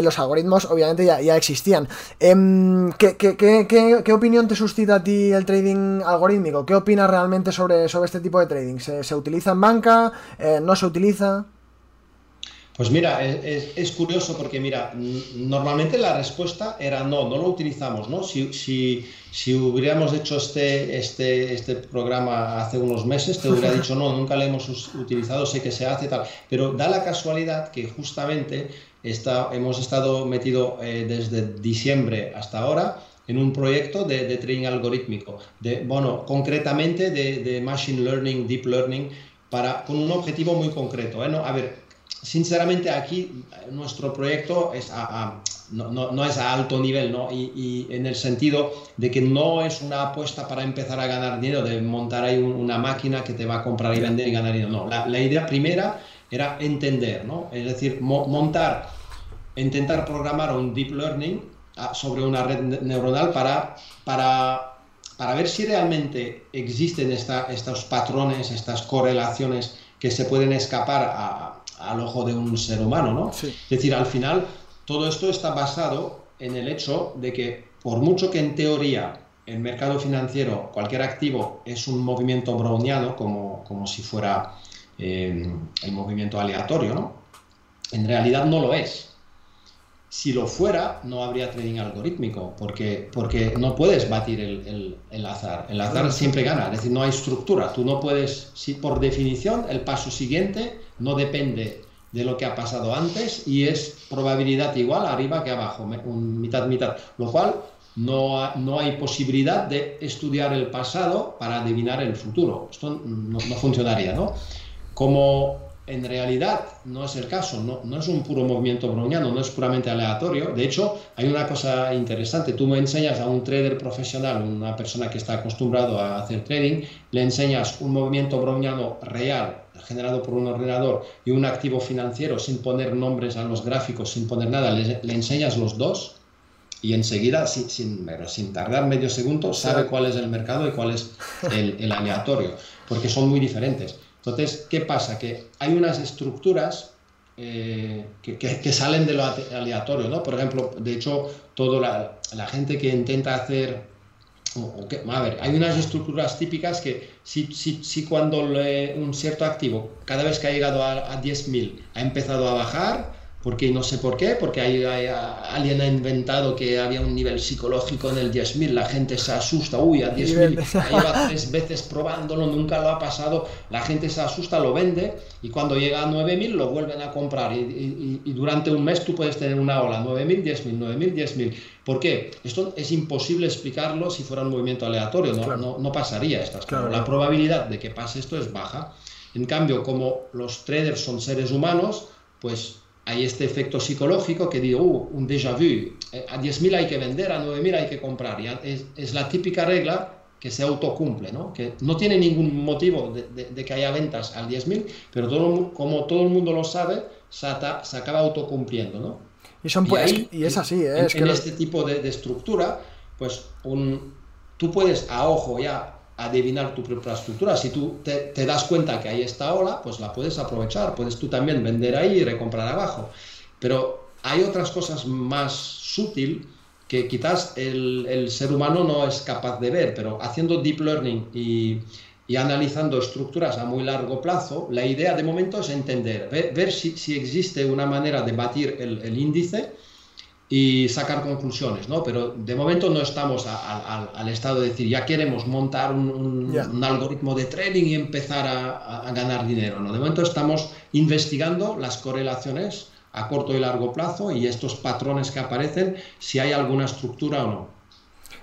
los algoritmos obviamente ya, ya existían. Em, ¿qué, qué, qué, qué, opinión te suscita a ti el trading algorítmico? ¿Qué opinas realmente sobre, sobre este tipo de trading? ¿Se, se utiliza en banca? ¿No se utiliza? Pues mira, es, curioso porque mira, normalmente la respuesta era no, no lo utilizamos, ¿no? Si, si, si, hubiéramos hecho este, este, este programa hace unos meses, te hubiera dicho no, nunca lo hemos utilizado, sé que se hace tal, pero da la casualidad que justamente está, hemos estado metido eh, desde diciembre hasta ahora en un proyecto de, de trading algorítmico, de, bueno, concretamente de, de, machine learning, deep learning, para, con un objetivo muy concreto. ¿eh? a ver, sinceramente aquí nuestro proyecto es no, es a alto nivel, ¿no? Y, en el sentido de que no es una apuesta para empezar a ganar dinero, de montar ahí una máquina que te va a comprar y vender y ganar dinero. No, la, idea primera era entender, ¿no? Es decir, montar, intentar programar un deep learning ah, sobre una red neuronal para, para, para ver si realmente existen estos patrones, estas correlaciones que se pueden escapar a, al ojo de un ser humano, ¿no? Es decir, al final todo esto está basado en el hecho de que por mucho que en teoría el mercado financiero, cualquier activo es un movimiento browniano, como, como si fuera eh, el movimiento aleatorio, ¿no? En realidad no lo es. Si lo fuera, no habría trading algorítmico, porque, porque no puedes batir el, el, azar. El azar siempre gana, es decir, no hay estructura. Tú no puedes, si por definición, el paso siguiente no depende de lo que ha pasado antes y es probabilidad igual arriba que abajo, un mitad, mitad. Lo cual no, no hay posibilidad de estudiar el pasado para adivinar el futuro. Esto no, no funcionaría, ¿no? Como en realidad no es el caso, no, no, es un puro movimiento browniano, no es puramente aleatorio. De hecho, hay una cosa interesante, tú me enseñas a un trader profesional, una persona que está acostumbrado a hacer trading, le enseñas un movimiento browniano real generado por un ordenador y un activo financiero sin poner nombres a los gráficos, sin poner nada, le, enseñas los dos y enseguida, sin, sin, sin, tardar medio segundo, sabe cuál es el mercado y cuál es el, el aleatorio, porque son muy diferentes. Entonces, ¿qué pasa? Que hay unas estructuras eh, que, salen de lo aleatorio, ¿no? Por ejemplo, de hecho, toda la, gente que intenta hacer... a ver, hay unas estructuras típicas que si, cuando un cierto activo, cada vez que ha llegado a, a 10.000, ha empezado a bajar, porque no sé por qué, porque hay, alguien ha inventado que había un nivel psicológico en el 10.000, la gente se asusta, uy, a 10.000, lleva tres veces probándolo, nunca lo ha pasado, la gente se asusta, lo vende y cuando llega a 9.000 lo vuelven a comprar y, durante un mes tú puedes tener una ola, 9.000, 10.000, 9.000, 10.000. ¿Por qué? Esto es imposible explicarlo si fuera un movimiento aleatorio, no, no, pasaría estas cosas. La probabilidad de que pase esto es baja. En cambio, como los traders son seres humanos, pues hay este efecto psicológico que digo, uh, un déjà vu, eh, a 10.000 hay que vender, a 9.000 hay que comprar. Y es, es, la típica regla que se autocumple, ¿no? que no tiene ningún motivo de, de, que haya ventas al 10.000, pero todo, como todo el mundo lo sabe, se, se acaba autocumpliendo. ¿no? Y, son, pues, y, es así, ¿eh? en, es que en este tipo de, estructura, pues un, tú puedes a ojo ya adivinar tu propia estructura. Si tú te, das cuenta que hay esta ola, pues la puedes aprovechar. Puedes tú también vender ahí y recomprar abajo. Pero hay otras cosas más sutil que quizás el, ser humano no es capaz de ver, pero haciendo deep learning y, analizando estructuras a muy largo plazo, la idea de momento es entender, ver, si, existe una manera de batir el, el índice y sacar conclusiones, ¿no? Pero de momento no estamos al estado de decir, ya queremos montar un, algoritmo de trading y empezar a, ganar dinero, ¿no? De momento estamos investigando las correlaciones a corto y largo plazo y estos patrones que aparecen, si hay alguna estructura o no.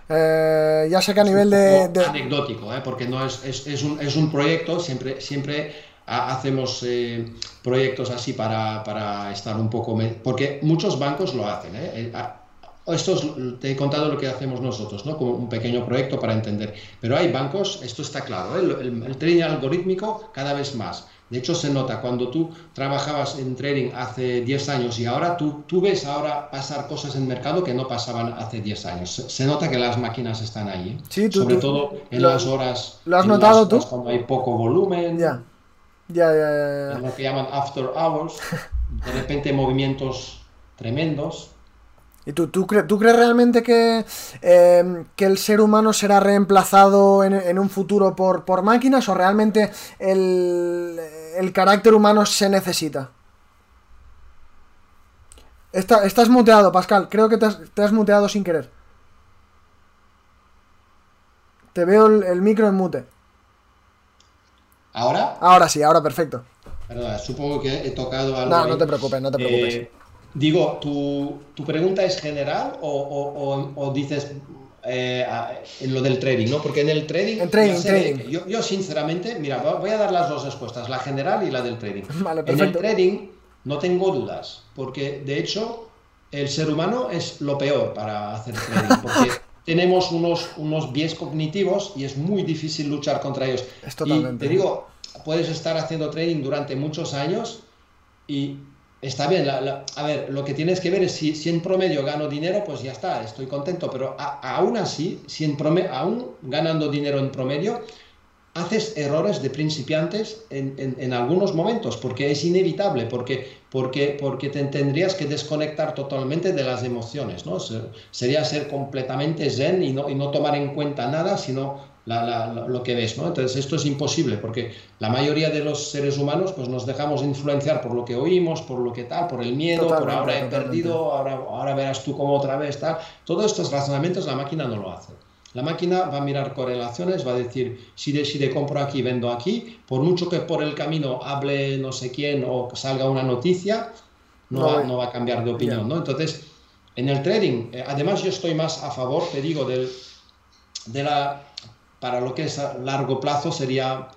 Eh, ya sé que a nivel de, Anecdótico, ¿eh? porque no es, es, es, un, es un proyecto, siempre, siempre hacemos eh, proyectos así para, para, estar un poco... Porque muchos bancos lo hacen. ¿eh? eh esto te he contado lo que hacemos nosotros, ¿no? como un pequeño proyecto para entender. Pero hay bancos, esto está claro, ¿eh? el, trading algorítmico cada vez más. De hecho, se nota cuando tú trabajabas en trading hace 10 años y ahora tú, tú ves ahora pasar cosas en mercado que no pasaban hace 10 años. Se, nota que las máquinas están ahí. Sí, Sobre todo en las horas. ¿Lo has notado tú? Cuando hay poco volumen. Ya. Ya, ya, ya, lo que llaman after hours, de repente movimientos tremendos. ¿Y tú, tú, tú crees realmente que, em, que, el ser humano será reemplazado en, un futuro por, por, máquinas o realmente el, el carácter humano se necesita? estás muteado, Pascal. Creo que te has, te has, muteado sin querer. Te veo el, micro en mute. ¿Ahora? Ahora sí, ahora perfecto. Supongo que he tocado algo. No, no te preocupes, no te preocupes. Eh, digo, ¿tu, ¿tu, pregunta es general o, o, dices eh, en lo del trading, ¿no? Porque en el trading. En trading, trading. Yo, yo, sinceramente, mira, voy a dar las dos respuestas, la general y la del trading. Vale, en el trading no tengo dudas, porque de hecho el ser humano es lo peor para hacer trading, porque tenemos unos, unos bies cognitivos y es muy difícil luchar contra ellos. Es totalmente. Y te digo, puedes estar haciendo trading durante muchos años y está bien. a ver, lo que tienes que ver es si, si, en promedio gano dinero, pues ya está, estoy contento, pero aún así, si en promedio, aún ganando dinero en promedio, haces errores de principiantes en, en, algunos momentos, porque es inevitable, porque, porque, porque te tendrías que desconectar totalmente de las emociones, ¿no? Sería ser completamente zen y no, y no tomar en cuenta nada, sino lo que ves, ¿no? Entonces esto es imposible, porque la mayoría de los seres humanos pues nos dejamos influenciar por lo que oímos, por lo que tal, por el miedo, por ahora he perdido, ahora, ahora verás tú cómo otra vez tal. Todos estos razonamientos la máquina no lo hace. La máquina va a mirar correlaciones, va a decir, si decide compro aquí, vendo aquí, por mucho que por el camino hable no sé quién o salga una noticia, no, va, no va, a cambiar de opinión, ¿no? Entonces, en el trading, eh, además yo estoy más a favor, te digo, del, de la, para lo que es a largo plazo sería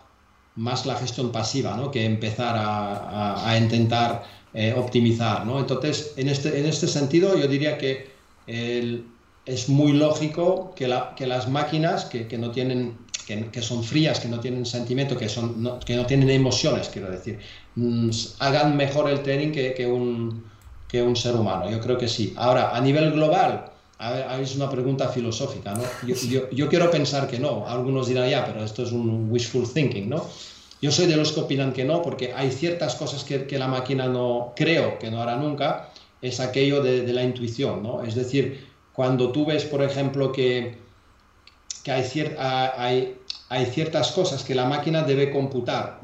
más la gestión pasiva, ¿no? Que empezar a, a, intentar eh, optimizar, ¿no? Entonces, en este, en este sentido, yo diría que el, es muy lógico que, la, que las máquinas que, que no tienen, que, que, son frías, que no tienen sentimiento, que, son, no, que no tienen emociones, quiero decir, mm, hagan mejor el trading que, un, que un ser humano. Yo creo que sí. Ahora, a nivel global, a ver, es una pregunta filosófica, ¿no? Yo, yo, yo, quiero pensar que no. Algunos dirán, ya, pero esto es un wishful thinking, ¿no? Yo soy de los que opinan que no, porque hay ciertas cosas que, que la máquina no, creo que no hará nunca, es aquello de, de la intuición, ¿no? Es decir, cuando tú ves, por ejemplo, que, que hay, hay, hay, ciertas cosas que la máquina debe computar.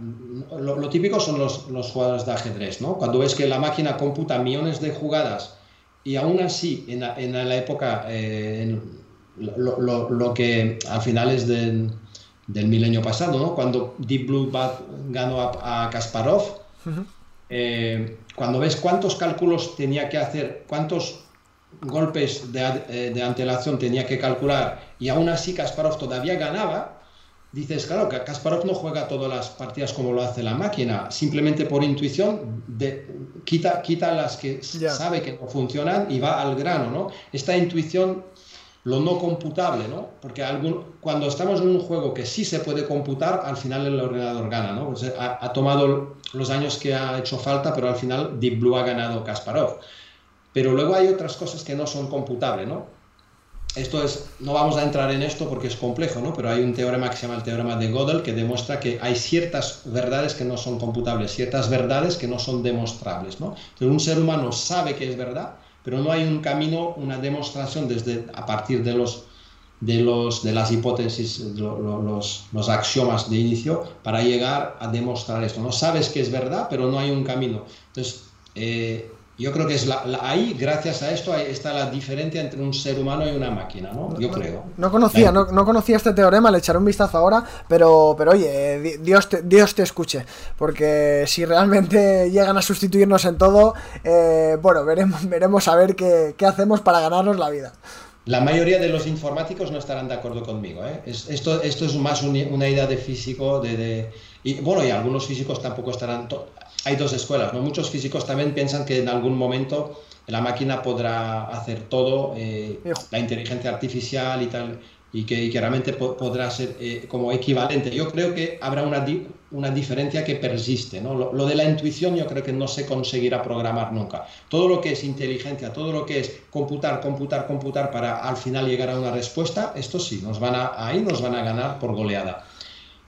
Lo, típico son los, los, jugadores de ajedrez, ¿no? Cuando ves que la máquina computa millones de jugadas y aún así, en la, en la época, eh, lo, lo, lo, que al final es del, del milenio pasado, ¿no? Cuando Deep Blue ganó a, Kasparov, eh, cuando ves cuántos cálculos tenía que hacer, cuántos golpes de, eh, de, antelación tenía que calcular y aún así Kasparov todavía ganaba, dices, claro, que Kasparov no juega todas las partidas como lo hace la máquina, simplemente por intuición de, quita, quita las que sabe que no funcionan y va al grano, ¿no? Esta intuición, lo no computable, ¿no? Porque algún, cuando estamos en un juego que sí se puede computar, al final el ordenador gana, ¿no? Pues ha, ha tomado los años que ha hecho falta, pero al final Deep Blue ha ganado Kasparov. Pero luego hay otras cosas que no son computables, ¿no? Esto es, no vamos a entrar en esto porque es complejo, ¿no? Pero hay un teorema que se llama el teorema de Gödel que demuestra que hay ciertas verdades que no son computables, ciertas verdades que no son demostrables, ¿no? Entonces un ser humano sabe que es verdad, pero no hay un camino, una demostración desde a partir de los de, los, de las hipótesis, los, los axiomas de inicio para llegar a demostrar esto. No sabes que es verdad, pero no hay un camino. Entonces, eh, yo creo que es la, ahí, gracias a esto, está la diferencia entre un ser humano y una máquina, ¿no? Yo creo. No conocía, no, no, conocía este teorema, le echaré un vistazo ahora, pero, pero oye, Dios te, Dios te escuche, porque si realmente llegan a sustituirnos en todo, eh, bueno, veremos, veremos a ver qué, qué, hacemos para ganarnos la vida. La mayoría de los informáticos no estarán de acuerdo conmigo, ¿eh? esto, esto es más una idea de físico, de, de, y bueno, y algunos físicos tampoco estarán hay dos escuelas, ¿no? Muchos físicos también piensan que en algún momento la máquina podrá hacer todo, eh, la inteligencia artificial y tal, y que, realmente podrá ser eh, como equivalente. Yo creo que habrá una, una diferencia que persiste, ¿no? Lo, lo, de la intuición yo creo que no se conseguirá programar nunca. Todo lo que es inteligencia, todo lo que es computar, computar, computar para al final llegar a una respuesta, esto sí, nos van a, ahí nos van a ganar por goleada.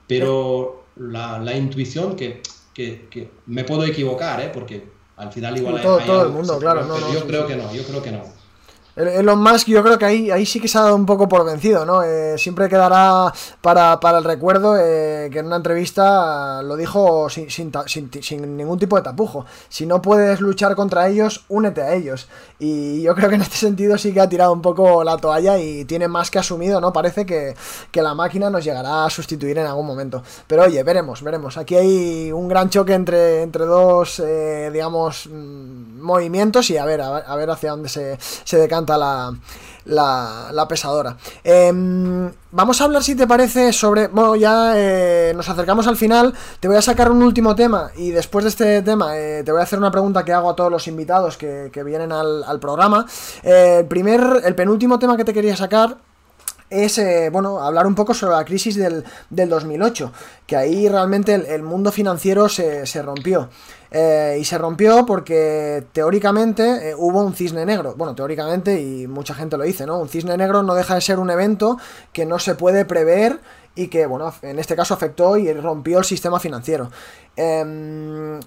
Pero la, la intuición que que, me puedo equivocar, ¿eh? porque Al final igual todo, todo el mundo, claro. no, yo creo que no, yo creo que no. Elon Musk yo creo que ahí, ahí sí que se ha dado un poco por vencido, ¿no? Eh, siempre quedará para, el recuerdo eh, que en una entrevista lo dijo sin, sin, ningún tipo de tapujo. Si no puedes luchar contra ellos, únete a ellos. Y yo creo que en este sentido sí que ha tirado un poco la toalla y tiene más que asumido, ¿no? Parece que, la máquina nos llegará a sustituir en algún momento. Pero oye, veremos, veremos. Aquí hay un gran choque entre, entre dos, eh, digamos, mm, movimientos y a ver, a ver, hacia dónde se, se decanta la, la, pesadora. Em, vamos a hablar, si te parece, sobre. Bueno, ya eh, nos acercamos al final. Te voy a sacar un último tema y después de este tema eh, te voy a hacer una pregunta que hago a todos los invitados que, vienen al, programa. Eh, el primer, el penúltimo tema que te quería sacar es, bueno, hablar un poco sobre la crisis del, 2008, que ahí realmente el, mundo financiero se, se rompió. Eh, y se rompió porque teóricamente eh, hubo un cisne negro. Bueno, teóricamente, y mucha gente lo dice, ¿no? Un cisne negro no deja de ser un evento que no se puede prever y que, bueno, en este caso afectó y rompió el sistema financiero. Em,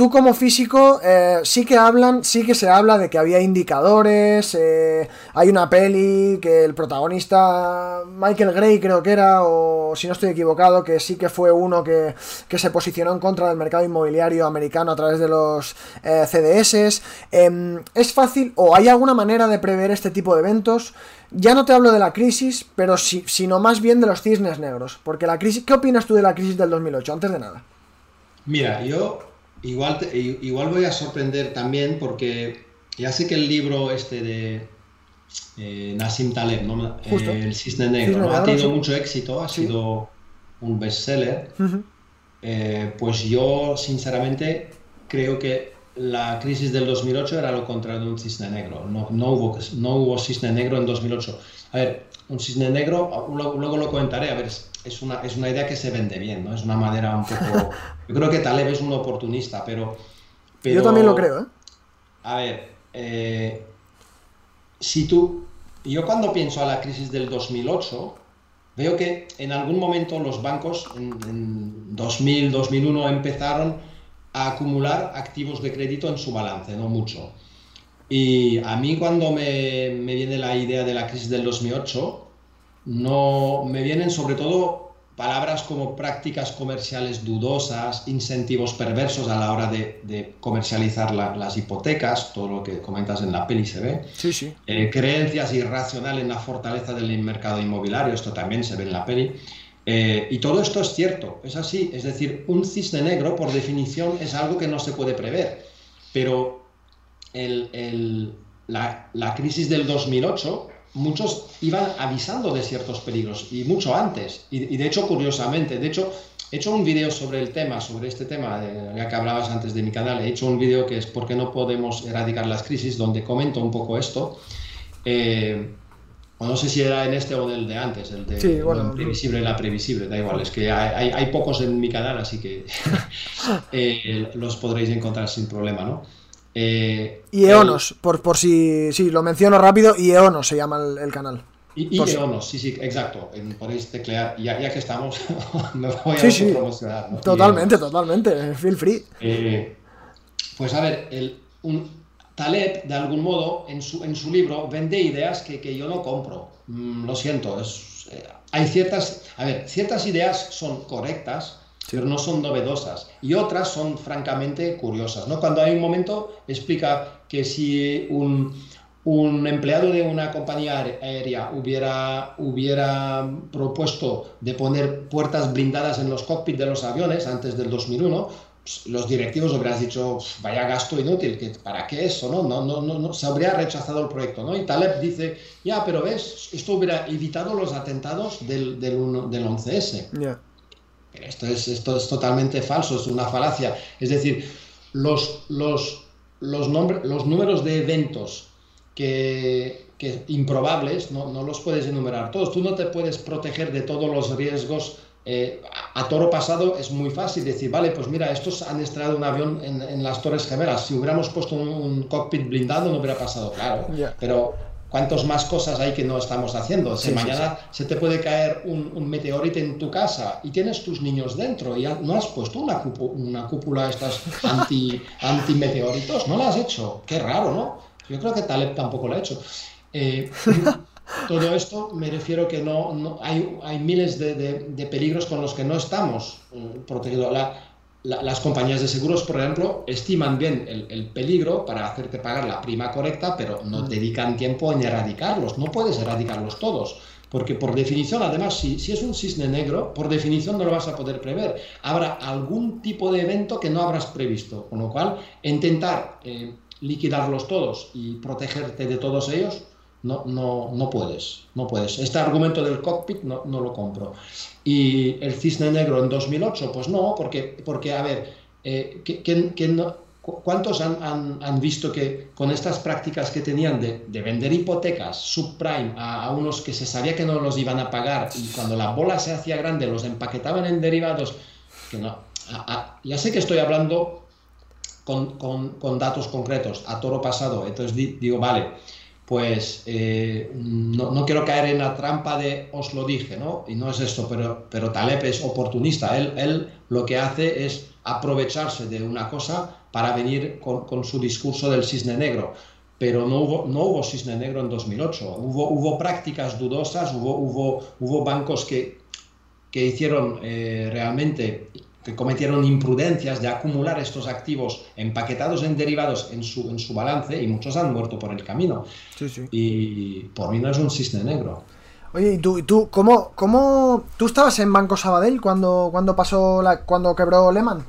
Tú como físico, eh, sí que hablan, sí que se habla de que había indicadores, eh, hay una peli que el protagonista, Michael Gray creo que era, o si no estoy equivocado, que sí que fue uno que, se posicionó en contra del mercado inmobiliario americano a través de los eh, CDS. Em, ¿Es fácil o hay alguna manera de prever este tipo de eventos? Ya no te hablo de la crisis, pero sí, sino más bien de los cisnes negros. Porque la crisis, ¿qué opinas tú de la crisis del 2008? Antes de nada. Mira, yo Igual, igual voy a sorprender también porque ya sé que el libro este de eh, Nassim Taleb, eh, El Cisne Negro, ha tenido mucho éxito, ha sido un bestseller. Eh, pues yo sinceramente creo que la crisis del 2008 era lo contrario de un cisne negro. No, no, hubo, no hubo cisne negro en 2008. A ver, un cisne negro, luego, lo comentaré, a ver, es una, es una idea que se vende bien, ¿no? Es una manera un poco... Yo creo que Taleb es un oportunista, pero... Yo también lo creo, ¿eh? A ver, eh, si tú... Yo cuando pienso a la crisis del 2008, veo que en algún momento los bancos en, en 2000, 2001 empezaron a acumular activos de crédito en su balance, no mucho. Y a mí cuando me, me, viene la idea de la crisis del 2008, no, me vienen sobre todo palabras como prácticas comerciales dudosas, incentivos perversos a la hora de, comercializar las hipotecas, todo lo que comentas en la peli se ve, sí, sí. Eh, creencias irracionales en la fortaleza del mercado inmobiliario, esto también se ve en la peli, eh, y todo esto es cierto, es así, es decir, un cisne negro por definición es algo que no se puede prever, pero la, la crisis del 2008 muchos iban avisando de ciertos peligros y mucho antes. Y, de hecho, curiosamente, de hecho, he hecho un vídeo sobre el tema, sobre este tema, ya que hablabas antes de mi canal, he hecho un vídeo que es ¿Por qué no podemos erradicar las crisis?, donde comento un poco esto. Eh, no sé si era en este o en el de antes, el de sí, bueno, previsible y la previsible, da igual, es que hay, hay, pocos en mi canal, así que eh, los podréis encontrar sin problema, ¿no? Eh, y Eonos, por, por si, sí, lo menciono rápido, y Eonos se llama el, canal. Y, Eonos, sí, sí, exacto. Podéis teclear, ya, ya que estamos, me voy a sí, promocionar. Totalmente, totalmente, feel free. Eh, pues a ver, el, un, Taleb, de algún modo, en su, en su libro, vende ideas que, que yo no compro. Mm, lo siento, es, eh, hay ciertas, a ver, ciertas ideas son correctas, pero no son novedosas. Y otras son francamente curiosas. ¿no? Cuando hay un momento, explica que si un, un empleado de una compañía aérea hubiera, hubiera propuesto de poner puertas blindadas en los cockpits de los aviones antes del 2001, pues, los directivos hubieran dicho, vaya gasto inútil, que ¿para qué eso? No? No, no, no, se habría rechazado el proyecto. ¿no? Y Taleb dice, ya, pero ves, esto hubiera evitado los atentados del, del, del 11S. Esto es, esto es totalmente falso, es una falacia. Es decir, los, los, los, los números de eventos que, que improbables no, no, los puedes enumerar todos. Tú no te puedes proteger de todos los riesgos. Eh, a toro pasado es muy fácil decir, vale, pues mira, estos han estrellado un avión en, en, las Torres Gemelas. Si hubiéramos puesto un, cockpit blindado no hubiera pasado, claro. Pero ¿Cuántas más cosas hay que no estamos haciendo? Si mañana se te puede caer un, meteorito en tu casa y tienes tus niños dentro y no has puesto una, una cúpula estas anti, anti meteoritos, no la has hecho. Qué raro, ¿no? Yo creo que Taleb tampoco lo ha hecho. Eh, todo esto me refiero que no, no hay, hay miles de, de, peligros con los que no estamos eh, protegidos. La, las compañías de seguros, por ejemplo, estiman bien el, peligro para hacerte pagar la prima correcta, pero no mm. dedican tiempo en erradicarlos. No puedes erradicarlos todos, porque por definición, además, si, si, es un cisne negro, por definición no lo vas a poder prever. Habrá algún tipo de evento que no habrás previsto, con lo cual intentar eh, liquidarlos todos y protegerte de todos ellos no, no, no puedes, no puedes. Este argumento del cockpit no, no lo compro. Y el cisne negro en 2008, pues no, porque, porque a ver, eh, ¿cuántos han, han, visto que con estas prácticas que tenían de, de vender hipotecas subprime a, a, unos que se sabía que no los iban a pagar y cuando la bola se hacía grande los empaquetaban en derivados? Que no, ya sé que estoy hablando con, con, con datos concretos, a toro pasado, entonces digo, vale pues eh, no, quiero caer en la trampa de os lo dije, ¿no? Y no es esto, pero, pero Taleb es oportunista. Él, él lo que hace es aprovecharse de una cosa para venir con, su discurso del cisne negro. Pero no hubo, no hubo cisne negro en 2008. Hubo, hubo prácticas dudosas, hubo, hubo, hubo bancos que, que hicieron eh, realmente que cometieron imprudencias de acumular estos activos empaquetados en derivados en su, en su balance y muchos han muerto por el camino. Y por mí no es un cisne negro. Oye, ¿y tú, y tú cómo, cómo tú estabas en Banco Sabadell cuando, cuando pasó la, cuando quebró Lehman?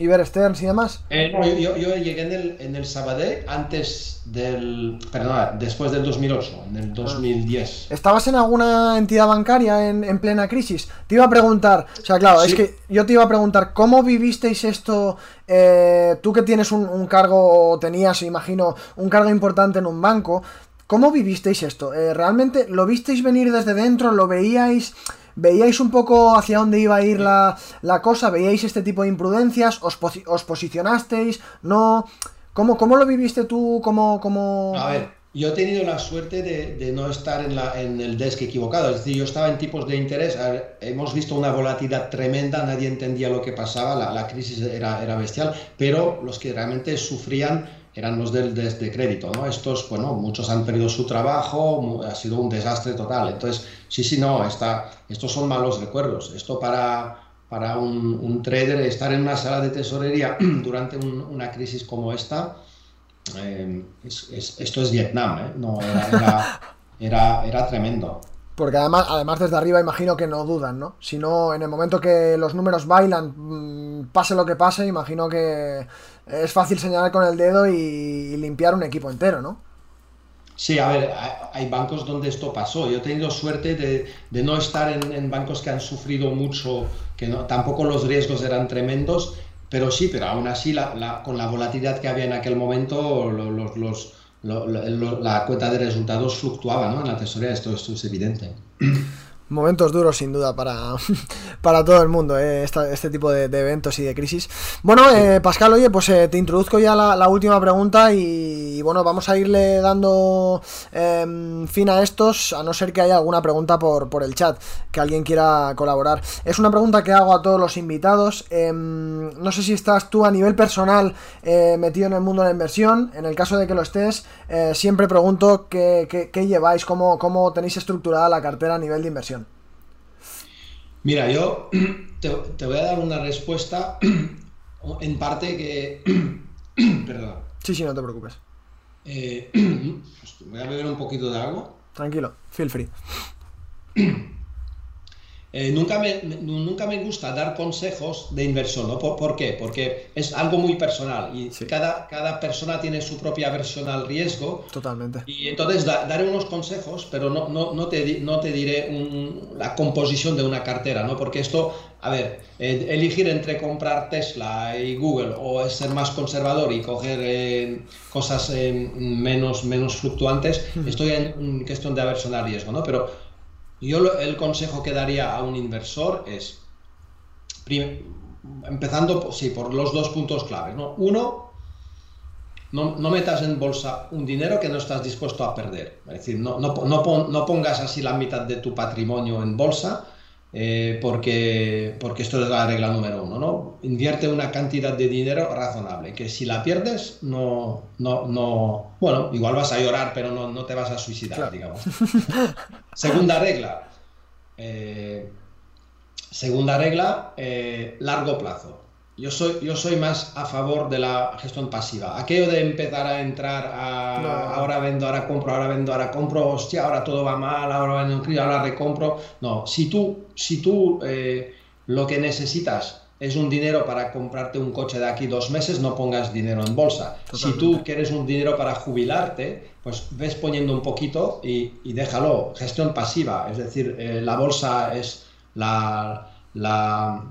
Iber Stearns y demás? Eh, yo, yo, llegué en el, en el Sabadell antes del. Perdón, después del 2008, en el 2010. Ah. ¿Estabas en alguna entidad bancaria en, en, plena crisis? Te iba a preguntar, o sea, claro, es que yo te iba a preguntar, ¿cómo vivisteis esto? Eh, tú que tienes un, un cargo, o tenías, imagino, un cargo importante en un banco, ¿cómo vivisteis esto? Eh, ¿Realmente lo visteis venir desde dentro? ¿Lo veíais? ¿Veíais un poco hacia dónde iba a ir la, cosa? ¿Veíais este tipo de imprudencias? ¿Os, os posicionasteis? ¿No? ¿Cómo, ¿Cómo, lo viviste tú? ¿Cómo, cómo... A ver, yo he tenido la suerte de, no estar en, la, en, el desk equivocado. Es decir, yo estaba en tipos de interés. hemos visto una volatilidad tremenda, nadie entendía lo que pasaba, la, la crisis era, era bestial, pero los que realmente sufrían eran los del de crédito, ¿no? Estos, bueno, muchos han perdido su trabajo, ha sido un desastre total. Entonces, sí, sí, no, está, estos son malos recuerdos. Esto para, para un, trader, estar en una sala de tesorería durante una crisis como esta, eh, esto es Vietnam, ¿eh? No, era, era, era, tremendo. Porque además, además desde arriba imagino que no dudan, ¿no? Si no, en el momento que los números bailan, mm, pase lo que pase, imagino que es fácil señalar con el dedo y, limpiar un equipo entero, ¿no? Sí, a ver, hay bancos donde esto pasó. Yo he tenido suerte de, no estar en, bancos que han sufrido mucho, que no, tampoco los riesgos eran tremendos, pero sí, pero aún así, con la volatilidad que había en aquel momento, los, la cuenta de resultados fluctuaba ¿no? en la tesorería, esto, esto es evidente. Momentos duros, sin duda, para, para todo el mundo, eh, este tipo de, eventos y de crisis. Bueno, eh, Pascal, oye, pues eh, te introduzco ya la, última pregunta y, bueno, vamos a irle dando em, fin a estos, a no ser que haya alguna pregunta por, por el chat, que alguien quiera colaborar. Es una pregunta que hago a todos los invitados. Em, no sé si estás tú a nivel personal metido en el mundo de la inversión. En el caso de que lo estés, siempre pregunto qué, qué, lleváis, cómo, cómo tenéis estructurada la cartera a nivel de inversión. Mira, yo te, voy a dar una respuesta en parte que... Perdón. Sí, sí, no te preocupes. Eh, voy a beber un poquito de agua. Tranquilo, feel free. Eh, nunca, me, nunca me gusta dar consejos de inversión, ¿no? ¿Por, qué? Porque es algo muy personal y cada, cada persona tiene su propia versión al riesgo. Totalmente. Y entonces daré unos consejos, pero no, no, no, te, no te diré la composición de una cartera, ¿no? Porque esto, a ver, eh, elegir entre comprar Tesla y Google o ser más conservador y coger eh, cosas menos, menos fluctuantes, estoy en cuestión de aversión al riesgo, ¿no? Pero yo el consejo que daría a un inversor es, empezando sí, por los dos puntos claves. ¿no? Uno, no, no, metas en bolsa un dinero que no estás dispuesto a perder. Es decir, no, no, no pongas así la mitad de tu patrimonio en bolsa eh, porque, porque esto es la regla número uno, ¿no? Invierte una cantidad de dinero razonable, que si la pierdes, no, no, no, bueno, igual vas a llorar, pero no, no te vas a suicidar, digamos. segunda regla, eh, segunda regla, eh, largo plazo. Yo soy, yo soy más a favor de la gestión pasiva. Aquello de empezar a entrar a ahora vendo, ahora compro, ahora vendo, ahora compro, hostia, ahora todo va mal, ahora vendo un ahora recompro. No, si tú, si tú eh, lo que necesitas es un dinero para comprarte un coche de aquí dos meses, no pongas dinero en bolsa. Si tú quieres un dinero para jubilarte, pues ves poniendo un poquito y, y déjalo. Gestión pasiva, es decir, eh, la bolsa es la, la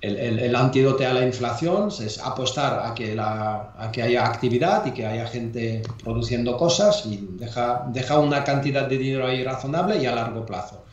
el, antídoto a la inflación es apostar a que, la, que haya actividad y que haya gente produciendo cosas y deja, deja una cantidad de dinero ahí razonable y a largo plazo.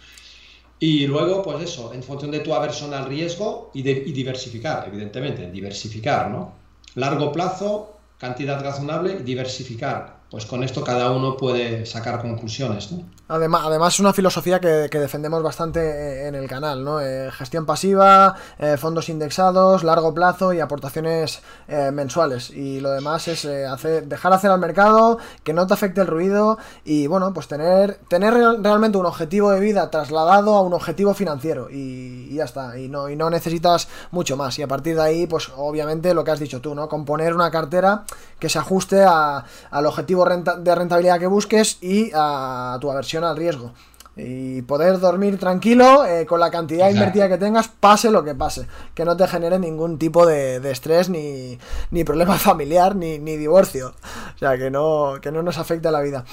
Y luego, pues eso, en función de tu aversión al riesgo y, de, y diversificar, evidentemente, diversificar, ¿no? Largo plazo, cantidad razonable diversificar. Pues con esto cada uno puede sacar conclusiones, ¿no? Además, además es una filosofía que, defendemos bastante eh, en el canal, ¿no? Eh, gestión pasiva, eh, fondos indexados, largo plazo y aportaciones mensuales. Y lo demás es hacer, dejar hacer al mercado, que no te afecte el ruido y bueno, pues tener, tener realmente un objetivo de vida trasladado a un objetivo financiero y, ya está. Y no, y no necesitas mucho más. Y a partir de ahí, pues obviamente lo que has dicho tú, ¿no? Componer una cartera que se ajuste al objetivo de rentabilidad que busques y a tu aversión al riesgo y poder dormir tranquilo eh, con la cantidad invertida que tengas, pase lo que pase, que no te genere ningún tipo de, estrés, ni, ni, problema familiar, ni, ni, divorcio, o sea, que no, que no nos afecte la vida.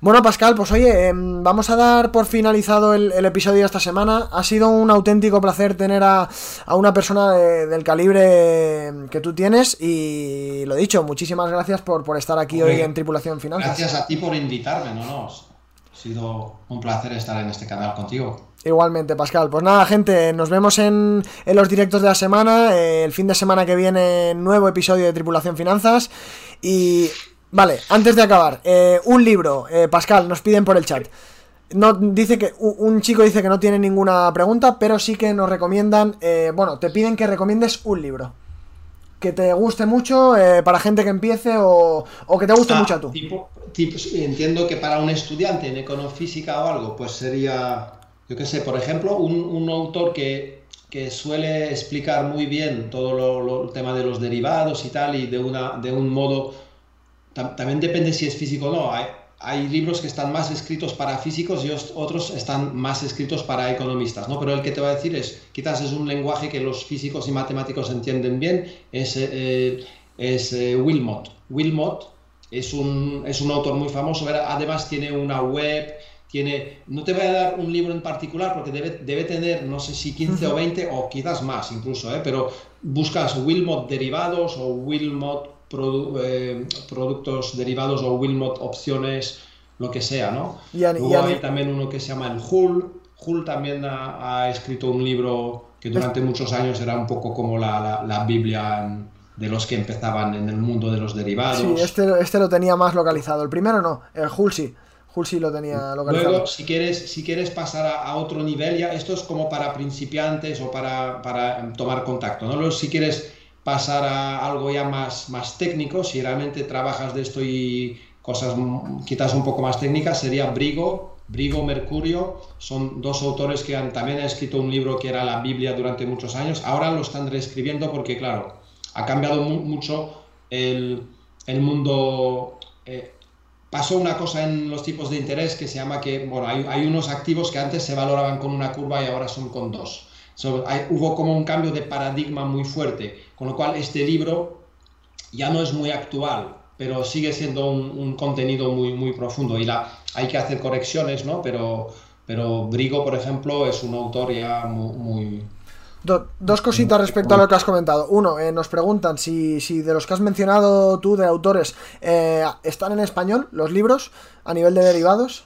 Bueno, Pascal, pues oye, em, vamos a dar por finalizado el, episodio de esta semana. Ha sido un auténtico placer tener a, a una persona del calibre que tú tienes y lo dicho, muchísimas gracias por, por estar aquí hoy en Tripulación Finanzas. Gracias a ti por invitarme, no, no sido un placer estar en este canal contigo. Igualmente, Pascal. Pues nada, gente, nos vemos en, los directos de la semana. Eh, el fin de semana que viene, nuevo episodio de Tripulación Finanzas. Y vale, antes de acabar, eh, un libro, eh, Pascal, nos piden por el chat. No, dice que un chico dice que no tiene ninguna pregunta, pero sí que nos recomiendan, bueno, te piden que recomiendes un libro que te guste mucho para gente que empiece o, que te guste ah, mucho a tú. Tipo, entiendo que para un estudiante en econofísica o algo, pues sería, yo qué sé, por ejemplo, un, autor que, que, suele explicar muy bien todo el tema de los derivados y tal, y de, una, de un modo, también depende si es físico o no. Hay, hay libros que están más escritos para físicos y otros están más escritos para economistas, ¿no? Pero el que te voy a decir es, quizás es un lenguaje que los físicos y matemáticos entienden bien, es, eh, es eh, Wilmot. Wilmot es un, es un autor muy famoso, además tiene una web, tiene, no te voy a dar un libro en particular porque debe, debe tener, no sé si 15 o 20 o quizás más incluso, ¿eh? pero buscas Wilmot derivados o Wilmot eh, productos derivados o Wilmot opciones, lo que sea, ¿no? Y, Luego hay también uno que se llama el Hull. Hull también ha, escrito un libro que durante muchos años era un poco como la, la, la Biblia en, de los que empezaban en el mundo de los derivados. Sí, este, este lo tenía más localizado. El primero no, el Hull sí. Hull sí lo tenía localizado. Luego, si quieres, si quieres pasar a, otro nivel, ya esto es como para principiantes o para, para tomar contacto. ¿no? Luego, si quieres pasar a algo ya más, más técnico, si realmente trabajas de esto y cosas quizás un poco más técnicas, sería Brigo, Brigo Mercurio, son dos autores que han, también han escrito un libro que era la Biblia durante muchos años, ahora lo están reescribiendo porque, claro, ha cambiado mucho el, mundo. Eh, pasó una cosa en los tipos de interés que se llama que, bueno, hay, unos activos que antes se valoraban con una curva y ahora son con dos. Hubo como un cambio de paradigma muy fuerte, con lo cual este libro ya no es muy actual, pero sigue siendo un, contenido muy, muy profundo y la, hay que hacer correcciones, ¿no? Pero, pero Brigo, por ejemplo, es un autor ya muy dos cositas respecto a lo que has comentado. Uno, eh, nos preguntan si, si, de los que has mencionado tú de autores eh, están en español los libros a nivel de derivados.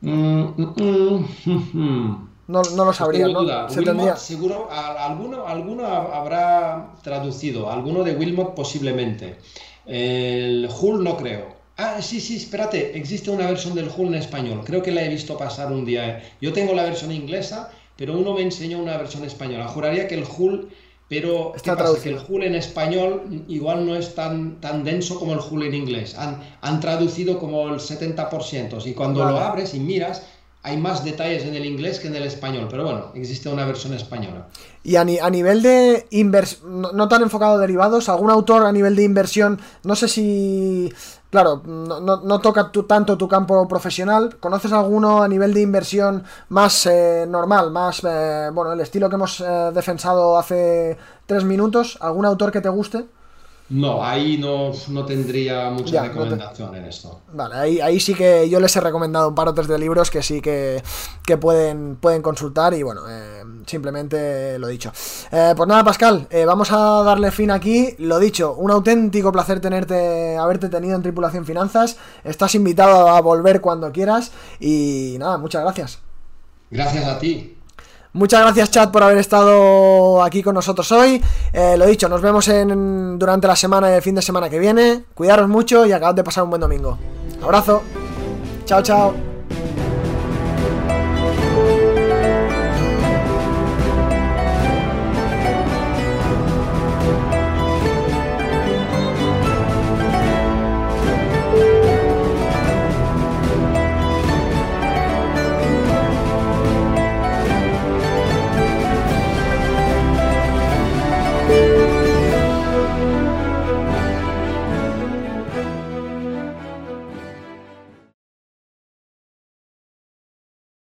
Mm, mm, mm, no, no, lo sabría, ¿no? Seguro, alguno, alguno habrá traducido, alguno de Wilmot posiblemente. El Hull no creo. Ah, sí, sí, espérate, existe una versión del Hull en español. Creo que la he visto pasar un día. Yo tengo la versión inglesa, pero uno me enseñó una versión española. Juraría que el Hull, pero Está pasa? que el Hull en español igual no es tan, tan denso como el Hull en inglés. Han, han traducido como el 70%. Y cuando lo abres y miras, hay más detalles en el inglés que en el español, pero bueno, existe una versión española. Y a, nivel de inversión, no, tan enfocado a derivados, algún autor a nivel de inversión, no sé si, claro, no, toca tanto tu campo profesional, ¿conoces alguno a nivel de inversión más eh, normal, más, eh, bueno, el estilo que hemos eh, defensado hace tres minutos? ¿Algún autor que te guste? No, ahí no, tendría mucha recomendación en esto. Vale, ahí, ahí sí que yo les he recomendado un par o tres de libros que sí que, pueden, pueden consultar y bueno, eh, simplemente lo dicho. Eh, pues nada, Pascal, eh, vamos a darle fin aquí. Lo dicho, un auténtico placer tenerte, haberte tenido en Tripulación Finanzas. Estás invitado a volver cuando quieras y nada, muchas gracias. Gracias a ti. Muchas gracias, chat, por haber estado aquí con nosotros hoy. Eh, lo dicho, nos vemos en, durante la semana y el fin de semana que viene. Cuidaros mucho y acabad de pasar un buen domingo. Abrazo. Chao, chao.